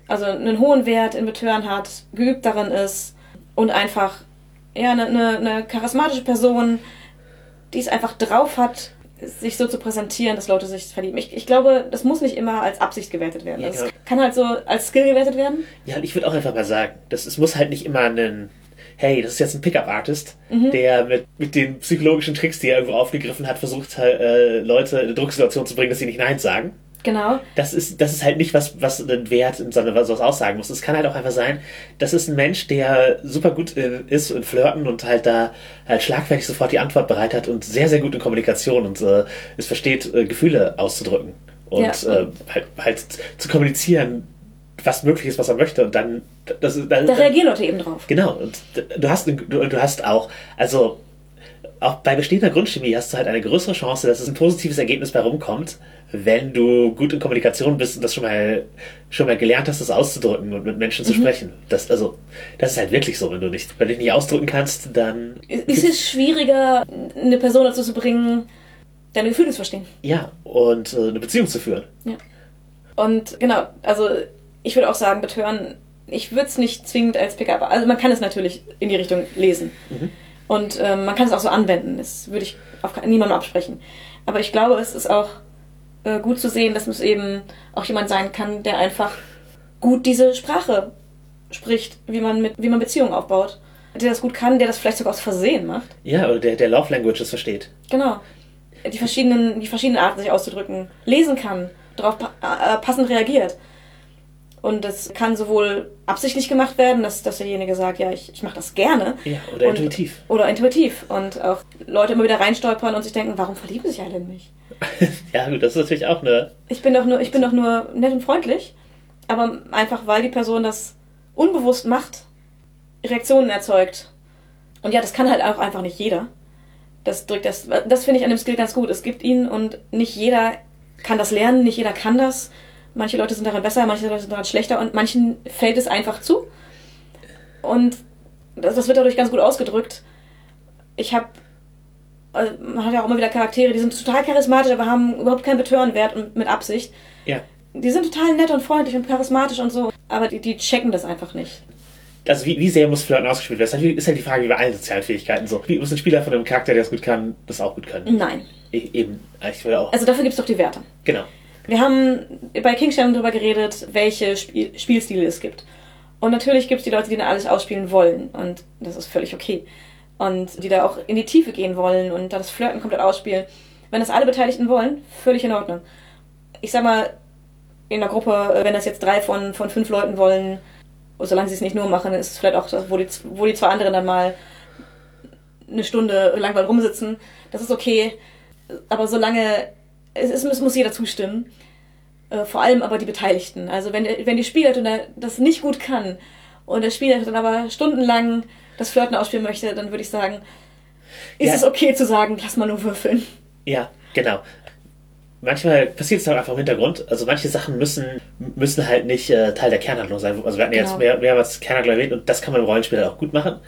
Also einen hohen Wert in Betören hat, geübt darin ist und einfach ja, eine, eine, eine charismatische Person, die es einfach drauf hat, sich so zu präsentieren, dass Leute sich verlieben. Ich, ich glaube, das muss nicht immer als Absicht gewertet werden. Ja, Das genau. kann halt so als Skill gewertet werden. Ja, und ich würde auch einfach mal sagen, das, es muss halt nicht immer ein, hey, das ist jetzt ein Pickup-Artist, der mit, mit den psychologischen Tricks, die er irgendwo aufgegriffen hat, versucht, äh, Leute in eine Drucksituation zu bringen, dass sie nicht Nein sagen. Genau. Das ist, das ist halt nicht was, was einen Wert in so was aussagen muss. Es kann halt auch einfach sein, das ist ein Mensch, der super gut äh, ist in Flirten und halt da halt schlagfertig sofort die Antwort bereit hat und sehr, sehr gut in Kommunikation und äh, es versteht, äh, Gefühle auszudrücken und Ja. äh, halt, halt zu kommunizieren, was möglich ist, was er möchte und dann, das dann, Da reagieren Leute eben drauf. Genau, und du hast, du, du hast auch, also auch bei bestehender Grundchemie hast du halt eine größere Chance, dass es ein positives Ergebnis bei rumkommt, wenn du gut in Kommunikation bist und das schon mal schon mal gelernt hast, das auszudrücken und mit Menschen zu sprechen. Das, also, das ist halt wirklich so, wenn du nicht, wenn du nicht ausdrücken kannst, dann Es ist schwieriger, eine Person dazu zu bringen, deine Gefühle zu verstehen. ja, und äh, eine Beziehung zu führen. Ja. Und genau, also ich würde auch sagen, Betören, ich würde es nicht zwingend als Pickup, also man kann es natürlich in die Richtung lesen. Und ähm, man kann es auch so anwenden, das würde ich auf niemandem absprechen. Aber ich glaube, es ist auch äh, gut zu sehen, dass es eben auch jemand sein kann, der einfach gut diese Sprache spricht, wie man mit, wie man Beziehungen aufbaut. Der das gut kann, der das vielleicht sogar aus Versehen macht. Ja, oder der, der Love Languages versteht. Genau. Die verschiedenen, die verschiedenen Arten, sich auszudrücken, lesen kann, darauf pa äh, passend reagiert. Und das kann sowohl absichtlich gemacht werden, dass, dass derjenige sagt, ja, ich, ich mache das gerne. Ja, oder Und- intuitiv. Oder intuitiv. Und auch Leute immer wieder reinstolpern und sich denken, warum verlieben sich alle in mich? *laughs* ja, gut, das ist natürlich auch eine, Ich bin doch nur, ich bin doch nur nett und freundlich. Aber einfach, weil die Person das unbewusst macht, Reaktionen erzeugt. Und ja, das kann halt auch einfach nicht jeder. Das drückt das, das finde ich an dem Skill ganz gut. Es gibt ihn und nicht jeder kann das lernen, nicht jeder kann das. Manche Leute sind daran besser, manche Leute sind daran schlechter und manchen fällt es einfach zu. Und das, das wird dadurch ganz gut ausgedrückt. Ich habe, also man hat ja auch immer wieder Charaktere, die sind total charismatisch, aber haben überhaupt keinen Betörenwert und mit Absicht. ja, Die sind total nett und freundlich und charismatisch und so, aber die, die checken das einfach nicht. also wie, wie sehr muss Flirten ausgespielt werden? Das ist halt- ist halt die Frage wie bei allen sozialen Fähigkeiten so. Wie muss ein Spieler von einem Charakter, der das gut kann, das auch gut können? Nein. E eben, ich will auch. Also dafür gibt es doch die Werte. genau. Wir haben bei Kingstone darüber geredet, welche Spiel Spielstile es gibt. Und natürlich gibt es die Leute, die dann alles ausspielen wollen. Und das ist völlig okay. Und die da auch in die Tiefe gehen wollen und da das Flirten komplett ausspielen. Wenn das alle Beteiligten wollen, völlig in Ordnung. Ich sag mal, in der Gruppe, äh, wenn das jetzt drei von, von fünf Leuten wollen, solange sie es nicht nur machen, ist es vielleicht auch, wo die, wo die zwei anderen dann mal eine Stunde lang mal rumsitzen. Das ist okay. Aber solange, es, ist, es muss jeder zustimmen. Äh, vor allem aber die Beteiligten. Also wenn, wenn die Spielleitung da- das nicht gut kann und der Spieler dann aber stundenlang das Flirten ausspielen möchte, dann würde ich sagen, ist Ja. es okay zu sagen, lass mal nur würfeln. Ja, genau. Manchmal passiert es halt einfach im Hintergrund. Also manche Sachen müssen, müssen halt nicht äh, Teil der Kernhandlung sein. Also wir hatten ja jetzt Genau. mehr, mehrmals Kernhandlung erwähnt und das kann man im Rollenspiel halt auch gut machen.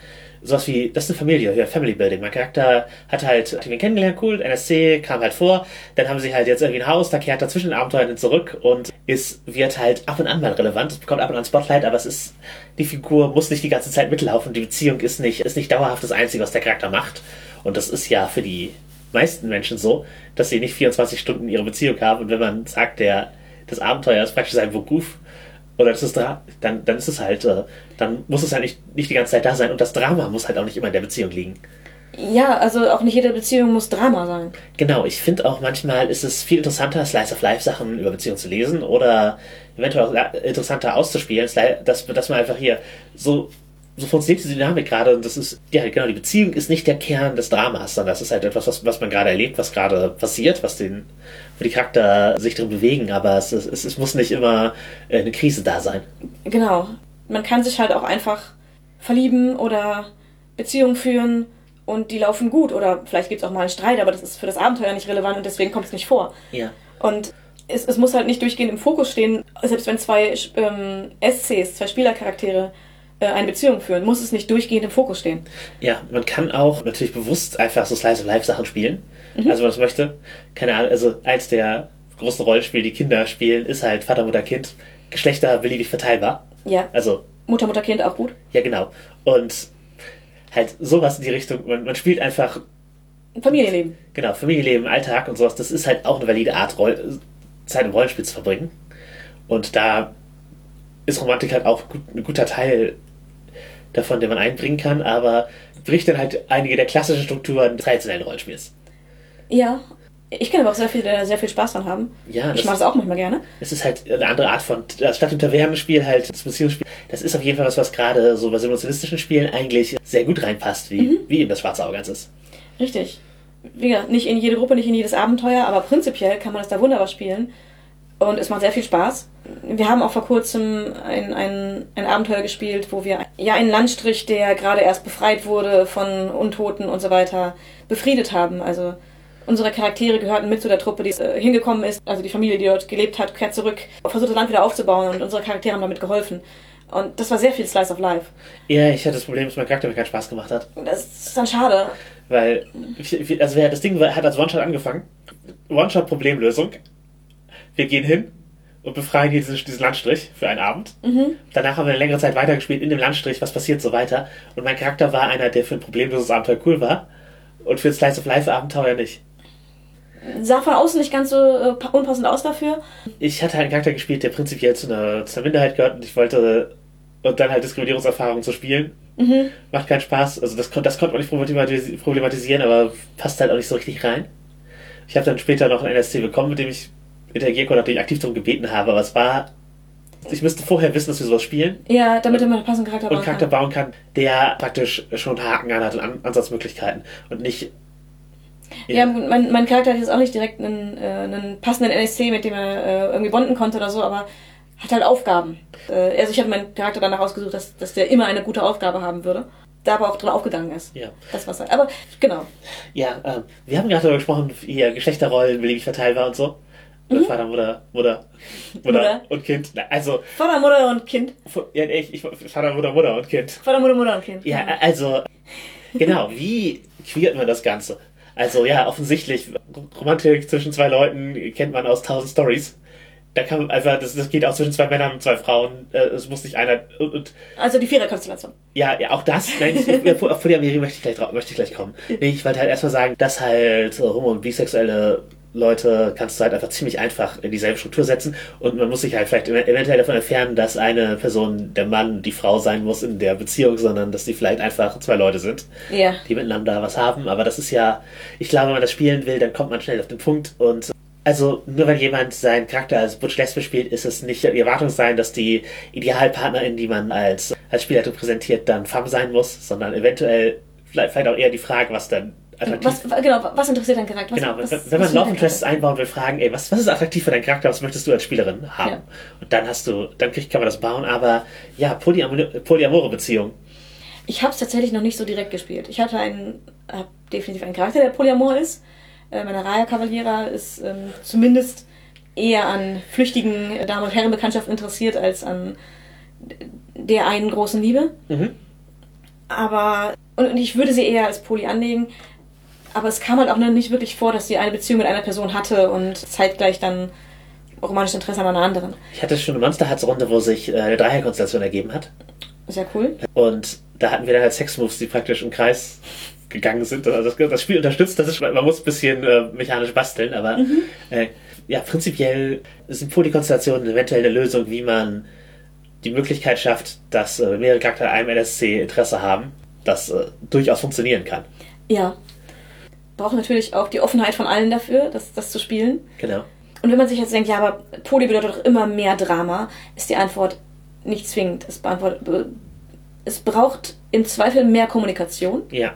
Sowas wie, das ist eine Familie, ja, Family Building. Mein Charakter hat halt hat ihn kennengelernt, cool, NSC kam halt vor, dann haben sie halt jetzt irgendwie ein Haus, da kehrt er zwischen den Abenteuern zurück und ist, wird halt ab und an mal relevant, es bekommt ab und an Spotlight, aber es ist, die Figur muss nicht die ganze Zeit mitlaufen, die Beziehung ist nicht, ist nicht dauerhaft das Einzige, was der Charakter macht. Und das ist ja für die meisten Menschen so, dass sie nicht 24 Stunden ihre Beziehung haben und wenn man sagt, der, das Abenteuer ist praktisch sein Beruf oder ist Dra dann, dann ist es halt, äh, dann muss es halt nicht, nicht die ganze Zeit da sein und das Drama muss halt auch nicht immer in der Beziehung liegen. Ja, also auch nicht jede Beziehung muss Drama sein. Genau, ich finde auch manchmal ist es viel interessanter, Slice of Life Sachen über Beziehungen zu lesen oder eventuell auch interessanter auszuspielen, dass, dass man einfach hier so, so funktioniert diese Dynamik gerade und das ist, ja genau, die Beziehung ist nicht der Kern des Dramas, sondern das ist halt etwas, was, was man gerade erlebt, was gerade passiert, was den, wo die Charakter sich drin bewegen, aber es, es, es muss nicht immer äh, eine Krise da sein. Genau. Man kann sich halt auch einfach verlieben oder Beziehungen führen und die laufen gut oder vielleicht gibt es auch mal einen Streit, aber das ist für das Abenteuer nicht relevant und deswegen kommt es nicht vor. Ja. Und es, es muss halt nicht durchgehend im Fokus stehen, selbst wenn zwei ähm, SCs, zwei Spielercharaktere äh, eine Beziehung führen, muss es nicht durchgehend im Fokus stehen. Ja, man kann auch natürlich bewusst einfach so Slice of Life Sachen spielen. Also, wenn man das möchte. Keine Ahnung, also eins der großen Rollenspiele, die Kinder spielen, ist halt Vater, Mutter, Kind. Geschlechter beliebig verteilbar. Ja. Also, Mutter, Mutter, Kind auch gut. ja, genau. Und halt sowas in die Richtung. Man, man spielt einfach, Familienleben. genau, Familienleben, Alltag und sowas. Das ist halt auch eine valide Art, Roll Zeit im Rollenspiel zu verbringen. Und da ist Romantik halt auch gut, ein guter Teil davon, den man einbringen kann, aber bricht dann halt einige der klassischen Strukturen des traditionellen Rollenspiels. Ja. Ich kenne aber auch sehr viele, die da sehr viel Spaß dran haben. Ja, ich das- mag es auch manchmal gerne. Es ist halt eine andere Art von, das statt dem Tavernenspiel halt das Beziehungsspiel. Das ist auf jeden Fall was, was gerade so bei simulationistischen Spielen eigentlich sehr gut reinpasst, wie, Mhm. wie eben das Schwarze Auge ganz ist. Richtig. Wie gesagt, nicht in jede Gruppe, nicht in jedes Abenteuer, aber prinzipiell kann man das da wunderbar spielen. Und es macht sehr viel Spaß. Wir haben auch vor kurzem ein, ein, ein Abenteuer gespielt, wo wir ja einen Landstrich, der gerade erst befreit wurde von Untoten und so weiter, befriedet haben. Also unsere Charaktere gehörten mit zu der Truppe, die äh, hingekommen ist. Also die Familie, die dort gelebt hat, kehrt zurück, versucht das Land wieder aufzubauen und unsere Charaktere haben damit geholfen. Und das war sehr viel Slice of Life. Ja, ich hatte das Problem, dass mein Charakter mir keinen Spaß gemacht hat. Das ist dann schade. Weil, also das Ding hat als One-Shot angefangen. One-Shot-Problemlösung. Wir gehen hin und befreien hier diesen, diesen Landstrich für einen Abend. Danach haben wir eine längere Zeit weitergespielt in dem Landstrich, was passiert so weiter. Und mein Charakter war einer, der für ein problemloses Abenteuer cool war. Und für ein Slice of Life Abenteuer nicht. Sah von außen nicht ganz so äh, pa- unpassend aus dafür. Ich hatte einen Charakter gespielt, der prinzipiell zu einer, zu einer Minderheit gehört und ich wollte und dann halt Diskriminierungserfahrungen zu spielen. Macht keinen Spaß. Also das, das konnte man nicht problematisi- problematisieren, aber passt halt auch nicht so richtig rein. Ich habe dann später noch einen NSC bekommen, mit dem ich interagieren konnte, nachdem ich aktiv darum gebeten habe, aber es war. Ich müsste vorher wissen, dass wir sowas spielen Ja, damit man einen passenden Charakter und bauen Charakter kann. bauen kann, der praktisch schon Haken an hat und An Ansatzmöglichkeiten und nicht. Ja, mein, mein Charakter hat jetzt auch nicht direkt einen, äh, einen passenden NSC, mit dem er äh, irgendwie bonden konnte oder so, aber hat halt Aufgaben. Äh, also ich hatte meinen Charakter danach ausgesucht, dass, dass der immer eine gute Aufgabe haben würde. Da aber auch drin aufgegangen ist. Ja. Das war's halt. Aber genau. Ja, ähm, wir haben gerade darüber gesprochen, wie hier Geschlechterrollen beliebig verteilbar und so. Oder Vater, Mutter, Mutter, Mutter, Mutter. und Kind. Also, Vater, Mutter und Kind. ja, ich, ich, Vater, Mutter, Mutter und Kind. Vater, Mutter, Mutter und Kind. Ja, also, genau, wie queert man das Ganze? Also, ja, offensichtlich, Romantik zwischen zwei Leuten kennt man aus tausend Stories. Da kann man einfach, das, das geht auch zwischen zwei Männern und zwei Frauen. Äh, Es muss nicht einer, und, und Also die Viererkonstellation. ja, ja, auch das. Nein, ich, auf Polyamorie möchte ich gleich, drauf- möchte ich gleich kommen. *laughs* Nee, ich wollte halt erstmal sagen, dass halt homo- und bisexuelle Leute kannst du halt einfach ziemlich einfach in dieselbe Struktur setzen und man muss sich halt vielleicht ev- eventuell davon entfernen, dass eine Person der Mann die Frau sein muss in der Beziehung, sondern dass die vielleicht einfach zwei Leute sind, Ja. die miteinander was haben. Aber das ist ja, ich glaube, wenn man das spielen will, dann kommt man schnell auf den Punkt und also nur weil jemand seinen Charakter als Butch Lesbe spielt, ist es nicht die Erwartung sein, dass die Idealpartnerin, die man als, als Spielleitung präsentiert, dann femme sein muss, sondern eventuell vielleicht vielleicht auch eher die Frage, was dann attraktiv Was, genau, was interessiert dein Charakter? Was, Genau, was, wenn, man findet Love dein Interests Charakter? einbauen will, fragen, ey, was, was ist attraktiv für deinen Charakter, was möchtest du als Spielerin haben? Ja. Und dann hast du, dann krieg, kann man das bauen, aber ja, polyamore, polyamore Beziehung. Ich habe es tatsächlich noch nicht so direkt gespielt. Ich hatte einen, hab definitiv einen Charakter, der Polyamor ist. Äh, meine Raya Cavaliera ist ähm, zumindest eher an flüchtigen Damen- und Herrenbekanntschaften interessiert als an der einen großen Liebe. Mhm. Aber, und, und ich würde sie eher als Poly anlegen. Aber es kam halt auch noch nicht wirklich vor, dass sie eine Beziehung mit einer Person hatte und zeitgleich dann romantisches Interesse an einer anderen. Ich hatte schon eine Monster Hearts Runde, wo sich äh, eine Dreierkonstellation ergeben hat. Sehr cool. Und da hatten wir dann halt Sexmoves, die praktisch im Kreis gegangen sind. Also das, das Spiel unterstützt, das ist, man muss ein bisschen äh, mechanisch basteln, aber äh, ja, prinzipiell sind Polykonstellationen eventuell eine Lösung, wie man die Möglichkeit schafft, dass äh, mehrere Charaktere einem NSC Interesse haben, das äh, durchaus funktionieren kann. Ja. Braucht natürlich auch die Offenheit von allen dafür, das, das zu spielen. Genau. Und wenn man sich jetzt denkt, ja, aber Poly bedeutet doch immer mehr Drama, ist die Antwort nicht zwingend. Es, beantwortet, es braucht im Zweifel mehr Kommunikation, Ja.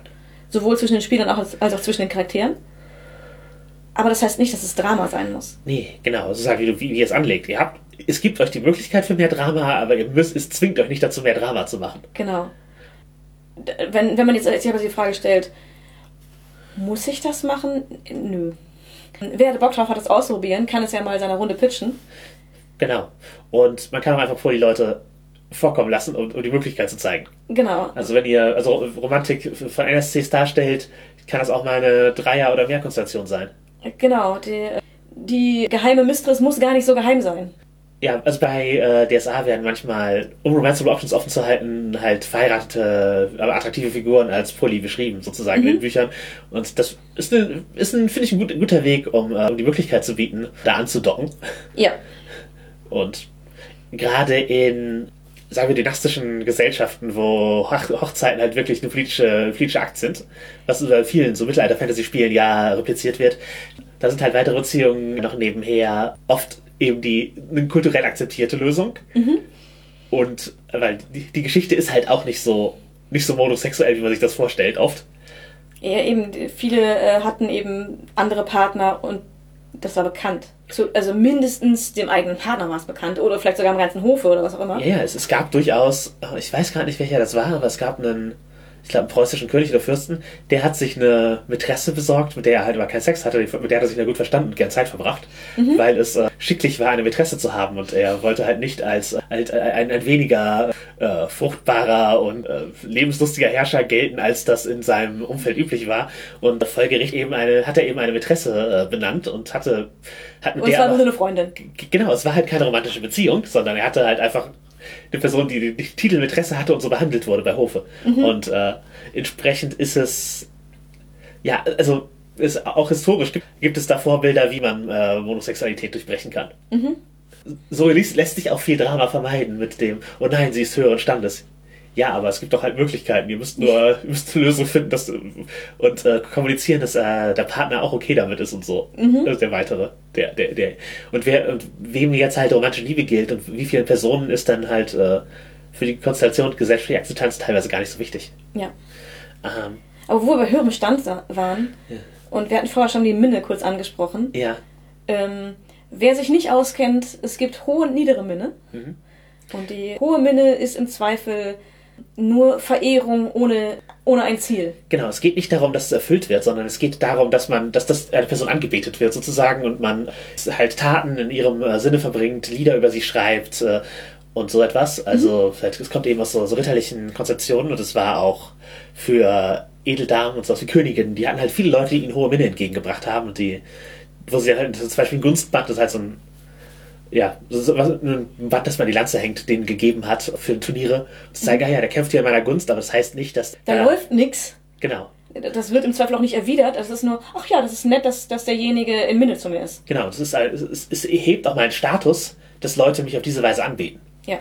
sowohl zwischen den Spielern als als auch zwischen den Charakteren. Aber das heißt nicht, dass es Drama sein muss. Nee, genau. So wie, du, wie, ihr es anlegt. Ihr habt, es gibt euch die Möglichkeit für mehr Drama, aber ihr müsst, es zwingt euch nicht dazu, mehr Drama zu machen. Genau. Wenn, wenn man jetzt aber die Frage stellt, muss ich das machen? Nö. Wer Bock drauf hat, das auszuprobieren, kann es ja mal seiner Runde pitchen. Genau. Und man kann auch einfach vor die Leute vorkommen lassen, um, um die Möglichkeit zu zeigen. Genau. Also wenn ihr also Romantik von NSCs darstellt, kann das auch mal eine Dreier- oder Mehrkonstellation sein. Genau. Die, die geheime Mistress muss gar nicht so geheim sein. Ja, also bei äh, DSA werden manchmal, um Romanceable Options offen zu halten, halt verheiratete, aber attraktive Figuren als Poly beschrieben, sozusagen in den Büchern. Und das ist, eine, ist ein, finde ich, ein gut, guter Weg, um, äh, um die Möglichkeit zu bieten, da anzudocken. Ja. *laughs* Und gerade in, sagen wir, dynastischen Gesellschaften, wo Hoch Hochzeiten halt wirklich eine politische, politische Akt sind, was bei vielen so Mittelalter-Fantasy-Spielen ja repliziert wird, da sind halt weitere Beziehungen noch nebenher. Oft eben die eine kulturell akzeptierte Lösung. Und weil die, die Geschichte ist halt auch nicht so nicht so monosexuell, wie man sich das vorstellt, oft. Ja, eben, viele äh, hatten eben andere Partner und das war bekannt. Zu, also mindestens dem eigenen Partner war es bekannt oder vielleicht sogar im ganzen Hofe oder was auch immer. Ja, ja, es, es gab durchaus, oh, ich weiß gar nicht, welcher das war, aber es gab einen, ich glaube, einen preußischen König oder Fürsten, der hat sich eine Mätresse besorgt, mit der er halt aber keinen Sex hatte, mit der hat er sich ja gut verstanden und gern Zeit verbracht, weil es äh, schicklich war, eine Mätresse zu haben und er wollte halt nicht als, als ein, ein weniger äh, fruchtbarer und äh, lebenslustiger Herrscher gelten, als das in seinem Umfeld üblich war und folgerichtig eben eine, hat er eben eine Mätresse äh, benannt und hatte, hat mit Und es der war aber- nur eine Freundin. Genau, es war halt keine romantische Beziehung, sondern er hatte halt einfach eine Person, die den Titel Mätresse hatte und so behandelt wurde bei Hofe. Und äh, entsprechend ist es, ja, also ist auch historisch gibt, gibt es da Vorbilder, wie man äh, Homosexualität durchbrechen kann. So ließ, lässt sich auch viel Drama vermeiden mit dem, oh nein, sie ist höheren Standes. Ja, aber es gibt doch halt Möglichkeiten. Ihr müsst nur ihr müsst eine Lösung finden dass, und äh, kommunizieren, dass äh, der Partner auch okay damit ist und so. Das ist der weitere. Der, der, der. Und wer und wem jetzt halt romantische Liebe gilt und wie vielen Personen ist dann halt äh, für die Konstellation und gesellschaftliche Akzeptanz teilweise gar nicht so wichtig. Ja. Ähm, Aber wo wir bei höherem Stand waren, Ja. und wir hatten vorher schon die Minne kurz angesprochen, ja. ähm, wer sich nicht auskennt, es gibt hohe und niedere Minne. Und die hohe Minne ist im Zweifel nur Verehrung ohne, ohne ein Ziel. Genau, es geht nicht darum, dass es erfüllt wird, sondern es geht darum, dass man, dass das eine Person angebetet wird sozusagen und man halt Taten in ihrem äh, Sinne verbringt, Lieder über sie schreibt äh, und so etwas. Also vielleicht, es kommt eben aus so, so ritterlichen Konzeptionen und es war auch für Edeldamen und so wie Königinnen, die hatten halt viele Leute, die ihnen hohe Minne entgegengebracht haben und die, wo sie halt zum Beispiel ein Gunstband, das ist halt so ein ja, ein Band, das man die Lanze hängt, denen gegeben hat für Turniere. Zeigen, ah ja, der kämpft hier in meiner Gunst, aber das heißt nicht, dass. Da ja, läuft nix. Genau. Das wird im Zweifel auch nicht erwidert. Es ist nur, ach ja, das ist nett, dass, dass derjenige in Minne zu mir ist. Genau, das ist, es, es hebt auch meinen Status, dass Leute mich auf diese Weise anbeten. Ja.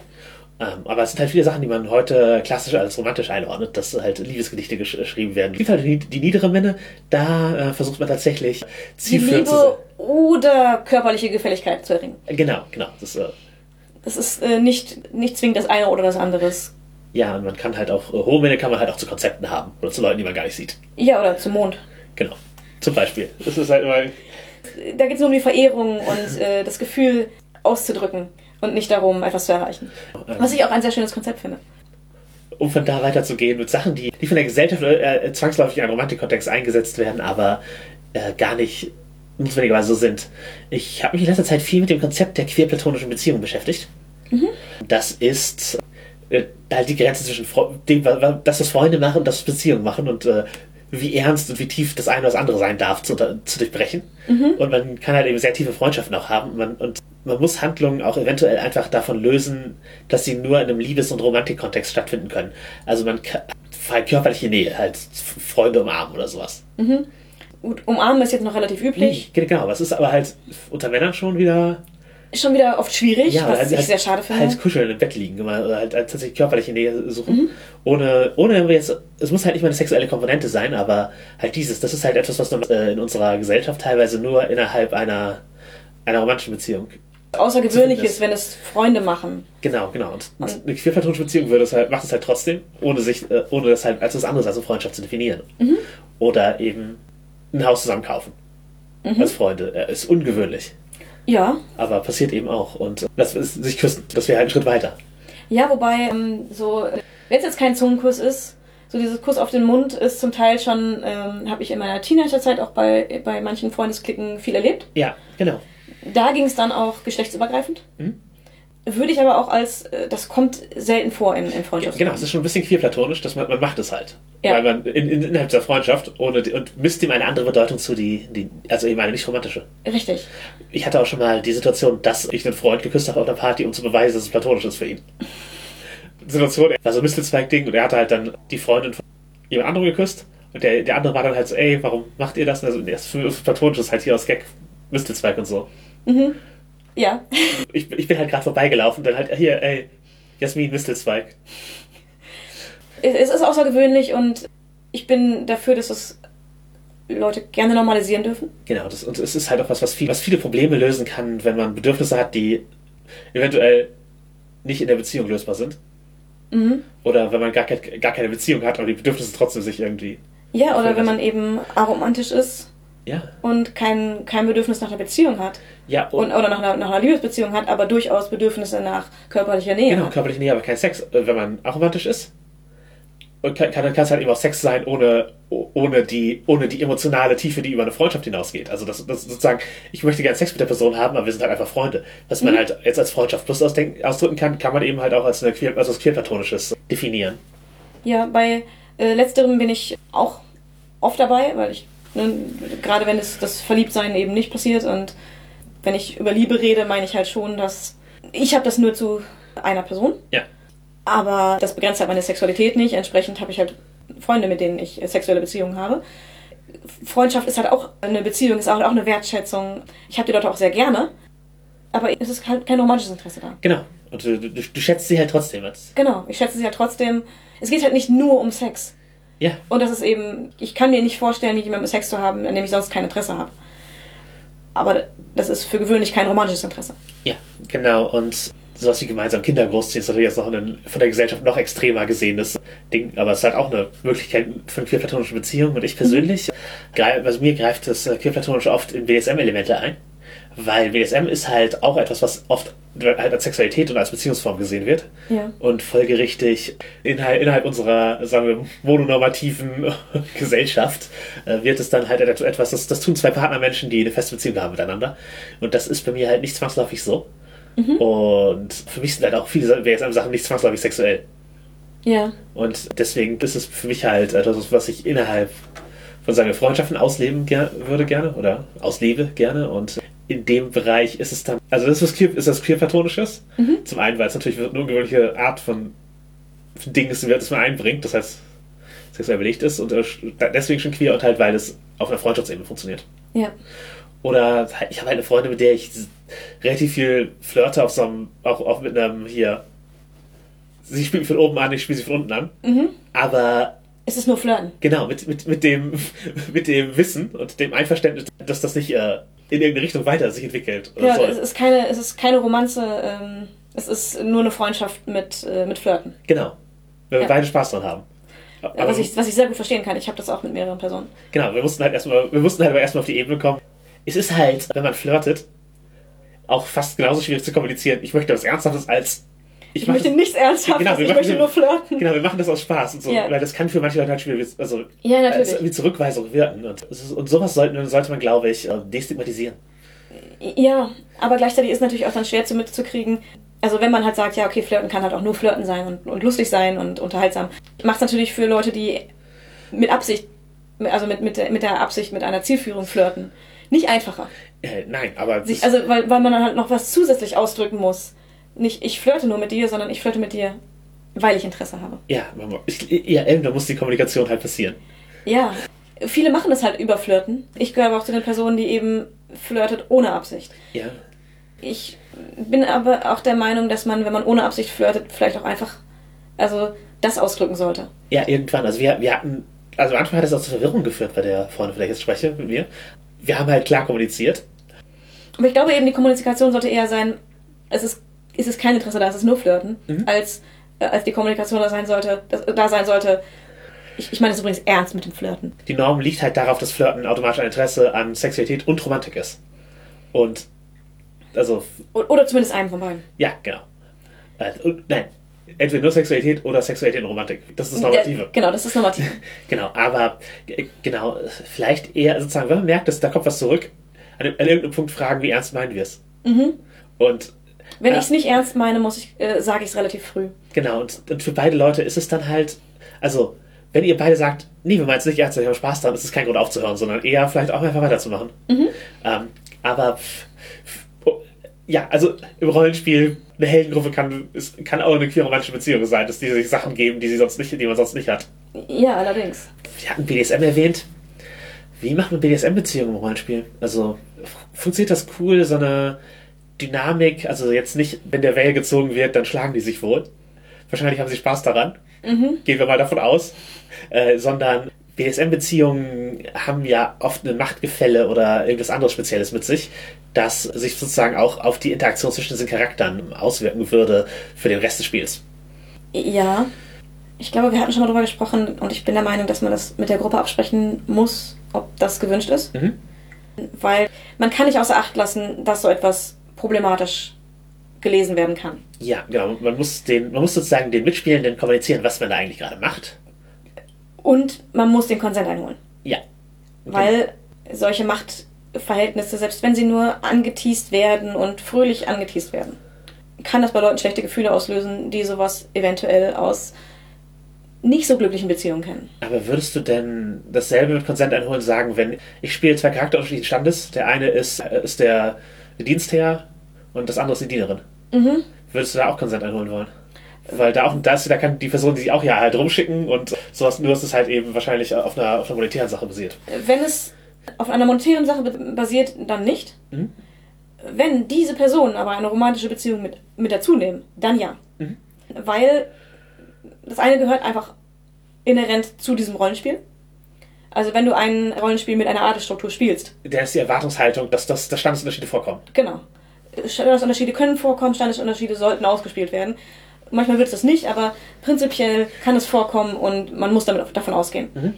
Ähm, aber es sind halt viele Sachen, die man heute klassisch als romantisch einordnet, dass halt Liebesgedichte gesch geschrieben werden. Es gibt halt die, die niedere Minne, da äh, versucht man tatsächlich Die zielführend zu Liebe oder körperliche Gefälligkeit zu erringen. sein. Genau, genau. Das, äh, Das ist äh, nicht, nicht zwingend das eine oder das andere. ja, und man kann halt auch, äh, hohe Minne kann man halt auch zu Konzepten haben oder zu Leuten, die man gar nicht sieht. Ja, oder zum Mond. Genau. Zum Beispiel. Das ist halt immer. Da geht es nur um die Verehrung und äh, das Gefühl auszudrücken und nicht darum, etwas zu erreichen. Was ich auch ein sehr schönes Konzept finde. um von da weiterzugehen mit Sachen, die, die von der Gesellschaft äh, zwangsläufig in einen Romantikkontext eingesetzt werden, aber äh, gar nicht notwendigerweise so sind. Ich habe mich in letzter Zeit viel mit dem Konzept der queer-platonischen Beziehung beschäftigt. Das ist äh, halt die Grenze zwischen Fre dem, wa- wa- das, was Freunde machen und das, was Beziehungen machen und äh, wie ernst und wie tief das eine oder das andere sein darf, zu, zu durchbrechen. Und man kann halt eben sehr tiefe Freundschaften auch haben. Und man, und man muss Handlungen auch eventuell einfach davon lösen, dass sie nur in einem Liebes- und Romantikkontext stattfinden können. Also man kann halt körperliche Nähe, halt Freunde umarmen oder sowas. Gut, umarmen ist jetzt noch relativ üblich. Genau, aber es ist aber halt unter Männern schon wieder Schon wieder oft schwierig, was halt, ich sehr schade finde. Halt kuscheln im Bett liegen, immer, oder halt, tatsächlich körperliche Nähe suchen. Ohne, ohne jetzt, es muss halt nicht mal eine sexuelle Komponente sein, aber halt dieses, das ist halt etwas, was man, äh, in unserer Gesellschaft teilweise nur innerhalb einer, einer romantischen Beziehung. Außergewöhnlich ist, wenn es Freunde machen. Genau, genau. Und eine queerplatonische Beziehung würde es halt, macht es halt trotzdem, ohne sich, äh, ohne das halt als was anderes als eine Freundschaft zu definieren. Oder eben ein Haus zusammen kaufen. Als Freunde. Äh, ist ungewöhnlich. Ja. Aber passiert eben auch. Und das ist, sich küssen, das wäre halt ein Schritt weiter. Ja, wobei, ähm, so, wenn es jetzt kein Zungenkuss ist, so dieses Kuss auf den Mund ist zum Teil schon, ähm, habe ich in meiner Teenagerzeit auch bei, bei manchen Freundesklicken viel erlebt. Ja, genau. Da ging es dann auch geschlechtsübergreifend. Mhm. Würde ich aber auch als, äh, das kommt selten vor in, in Ja, Freundschaften. genau, es ist schon ein bisschen queerplatonisch, dass man, man macht es halt. Ja. Weil man in, in, innerhalb der Freundschaft ohne, und misst ihm eine andere Bedeutung zu, die, die, also eben eine nicht romantische. Richtig. Ich hatte auch schon mal die Situation, dass ich einen Freund geküsst habe auf einer Party, um zu beweisen, dass es platonisch ist für ihn. Situation, war so ein Mistelzweig-Ding und er hatte halt dann die Freundin von jemand anderem geküsst und der, der andere war dann halt so, ey, warum macht ihr das? Und so, nee, das platonisch, ist halt hier aus Gag, Mistelzweig und so. Ja. Ich, ich bin halt gerade vorbeigelaufen und dann halt, hier, ey, Jasmin, Mistelzweig. Es ist außergewöhnlich und ich bin dafür, dass es Leute gerne normalisieren dürfen. Genau, das, und es ist halt auch was, was, viel, was viele Probleme lösen kann, wenn man Bedürfnisse hat, die eventuell nicht in der Beziehung lösbar sind. Mhm. Oder wenn man gar, kein, gar keine Beziehung hat, aber die Bedürfnisse trotzdem sich irgendwie. Ja, oder wenn man eben aromantisch ist Ja. und kein, kein Bedürfnis nach einer Beziehung hat. Ja, Und, oder nach einer, nach einer Liebesbeziehung hat, aber durchaus Bedürfnisse nach körperlicher Nähe Genau, hat. körperlich Nähe, aber kein Sex. Äh, Wenn man aromantisch ist, und kann, kann, kann es halt eben auch Sex sein, ohne, ohne, die, ohne die emotionale Tiefe, die über eine Freundschaft hinausgeht. Also das, das sozusagen, ich möchte gerne Sex mit der Person haben, aber wir sind halt einfach Freunde. Was man halt jetzt als Freundschaft plus ausdenken, ausdrücken kann, kann man eben halt auch als, eine queer, als was queerplatonisches definieren. Ja, bei äh, letzterem bin ich auch oft dabei, weil ich, ne, gerade wenn es, das Verliebtsein eben nicht passiert und wenn ich über Liebe rede, meine ich halt schon, dass ich habe das nur zu einer Person, Ja. aber das begrenzt halt meine Sexualität nicht. Entsprechend habe ich halt Freunde, mit denen ich sexuelle Beziehungen habe. Freundschaft ist halt auch eine Beziehung, ist auch, auch eine Wertschätzung. Ich habe die Leute auch sehr gerne, aber es ist halt kein romantisches Interesse da. Genau. Und du, du, du schätzt sie halt trotzdem. Genau, ich schätze sie halt trotzdem. Es geht halt nicht nur um Sex. Ja. Und das ist eben, ich kann mir nicht vorstellen, mit jemandem Sex zu haben, an dem ich sonst kein Interesse habe. Aber das ist für gewöhnlich kein romantisches Interesse. Ja, genau. Und sowas wie gemeinsam Kinder großziehen ist natürlich jetzt noch ein von der Gesellschaft noch extremer gesehenes Ding, aber es ist halt auch eine Möglichkeit für eine queerplatonische Beziehung. Und ich persönlich, greif- also mir greift das äh, queerplatonische oft in BDSM-Elemente ein, weil BDSM ist halt auch etwas, was oft halt als Sexualität und als Beziehungsform gesehen wird. Ja. Und folgerichtig innerhalb, innerhalb unserer, sagen wir, mononormativen *laughs* Gesellschaft äh, wird es dann halt etwas, das, das tun zwei Partnermenschen, die eine feste Beziehung haben miteinander. Und das ist bei mir halt nicht zwangsläufig so. Und für mich sind halt auch viele BSM-Sachen nicht zwangsläufig sexuell. Ja. Und deswegen ist es für mich halt etwas, was ich innerhalb von seinen Freundschaften ausleben ger würde gerne oder auslebe gerne. Und in dem Bereich ist es dann, also das ist, queer, ist das queer-platonisches. Zum einen, weil es natürlich eine ungewöhnliche Art von, von Ding ist, das man einbringt, das heißt sexuell belegt ist und äh, deswegen schon queer und halt, weil es auf einer Freundschaftsebene funktioniert. Ja. Oder ich habe halt eine Freundin, mit der ich relativ viel flirte auf so einem, auch, auch mit einem hier. Sie spielt mich von oben an, ich spiele sie von unten an. Aber Es ist nur Flirten. genau, mit, mit, mit, dem, *laughs* mit dem Wissen und dem Einverständnis, dass das nicht äh, in irgendeine Richtung weiter sich entwickelt. Ja, soll. es ist keine, es ist keine Romanze, ähm, es ist nur eine Freundschaft mit, äh, mit Flirten. Genau. Wenn wir Ja. beide Spaß dran haben. Aber, was, ich, was ich sehr gut verstehen kann. Ich habe das auch mit mehreren Personen. Genau, wir mussten halt erstmal, wir mussten halt aber erstmal auf die Ebene kommen. Es ist halt, wenn man flirtet, auch fast genauso schwierig zu kommunizieren. Ich möchte was Ernsthaftes als Ich, mach möchte das- nichts Ernsthaftes, Genau, wir ich möchte nur flirten. Genau, wir machen das aus Spaß und so, Ja. weil das kann für manche Leute halt schwierig, also Ja, als natürlich. irgendwie Zurückweisung wirken. Und, es und sowas sollte, sollte man, glaube ich, äh, destigmatisieren. Ja, aber gleichzeitig ist natürlich auch dann schwer zu mitzukriegen. Also wenn man halt sagt, ja, okay, Flirten kann halt auch nur Flirten sein und, und lustig sein und unterhaltsam. Macht es natürlich für Leute, die mit Absicht, also mit, mit, der, mit der Absicht, mit einer Zielführung flirten, nicht einfacher. Äh, nein, aber Sich, also weil, weil man dann halt noch was zusätzlich ausdrücken muss. Nicht, ich flirte nur mit dir, sondern ich flirte mit dir, weil ich Interesse habe. ja, ich, ja, eben, da muss die Kommunikation halt passieren. Ja, viele machen das halt über Flirten. Ich gehöre aber auch zu den Personen, die eben flirtet ohne Absicht. Ja, Ich bin aber auch der Meinung, dass man, wenn man ohne Absicht flirtet, vielleicht auch einfach, also das ausdrücken sollte. ja, irgendwann. Also wir, wir hatten, also am Anfang hat es auch zur Verwirrung geführt bei der Freundin, von der ich jetzt spreche, mit mir. Wir haben halt klar kommuniziert. Aber ich glaube eben, die Kommunikation sollte eher sein, es ist, es ist kein Interesse da, es ist nur Flirten, als, äh, als die Kommunikation da sein sollte, das, da sein sollte. Ich, ich meine das übrigens ernst mit dem Flirten. Die Norm liegt halt darauf, dass Flirten automatisch ein Interesse an Sexualität und Romantik ist. Und, also, Oder zumindest einem von beiden. ja, genau. Äh, und, nein, entweder nur Sexualität oder Sexualität und Romantik. Das ist das Normative. Genau, das ist normativ. *laughs* Genau, aber äh, genau, vielleicht eher sozusagen, wenn man merkt, dass da kommt was zurück, an, an irgendeinem Punkt fragen, wie ernst meinen wir es? Und Wenn Ja. ich es nicht ernst meine, muss ich, äh, sage ich es relativ früh. genau, und, und für beide Leute ist es dann halt, also, wenn ihr beide sagt, nee, wir meinen es nicht ernst, wir haben Spaß dran, ist es kein Grund aufzuhören, sondern eher vielleicht auch einfach weiterzumachen. Ähm, aber oh, ja, also im Rollenspiel, eine Heldengruppe kann, es kann auch eine queer-romantische Beziehung sein, dass die sich Sachen geben, die, sie sonst nicht, die man sonst nicht hat. Ja, allerdings. Wir hatten BDSM erwähnt. Wie macht man BDSM-Beziehungen im Rollenspiel? Also, funktioniert das cool, so eine Dynamik? Also jetzt nicht, wenn der Welle gezogen wird, dann schlagen die sich wohl. Wahrscheinlich haben sie Spaß daran. Gehen wir mal davon aus. Äh, sondern BDSM-Beziehungen haben ja oft ein Machtgefälle oder irgendwas anderes Spezielles mit sich, das sich sozusagen auch auf die Interaktion zwischen diesen Charakteren auswirken würde für den Rest des Spiels. Ja. Ich glaube, wir hatten schon mal drüber gesprochen und ich bin der Meinung, dass man das mit der Gruppe absprechen muss, ob das gewünscht ist. Mhm. Weil man kann nicht außer Acht lassen, dass so etwas problematisch gelesen werden kann. Ja, genau. Man muss, den, man muss sozusagen den Mitspielenden kommunizieren, was man da eigentlich gerade macht. Und man muss den Konsent einholen. Ja. Weil solche Machtverhältnisse, selbst wenn sie nur angeteased werden und fröhlich angeteased werden, kann das bei Leuten schlechte Gefühle auslösen, die sowas eventuell aus nicht so glücklichen Beziehungen kennen. Aber würdest du denn dasselbe mit Konsent einholen sagen, wenn ich spiele zwei Charakter unterschiedlichen Standes, der eine ist, äh, ist der Dienstherr und das andere ist die Dienerin? Mhm. Würdest du da auch Konsent einholen wollen? Weil da auch, da, ist, da kann die Person die sich auch ja halt rumschicken und sowas, nur dass es halt eben wahrscheinlich auf einer, auf einer monetären Sache basiert. Wenn es auf einer monetären Sache basiert, dann nicht. Mhm. Wenn diese Personen aber eine romantische Beziehung mit, mit dazu nehmen, dann ja. Mhm. Weil das eine gehört einfach inhärent zu diesem Rollenspiel. Also wenn du ein Rollenspiel mit einer Adelsstruktur spielst. Der ist die Erwartungshaltung, dass, das, dass Standesunterschiede vorkommen. Genau. Standesunterschiede können vorkommen, Standesunterschiede sollten ausgespielt werden. Manchmal wird es das nicht, aber prinzipiell kann es vorkommen und man muss damit davon ausgehen. Mhm.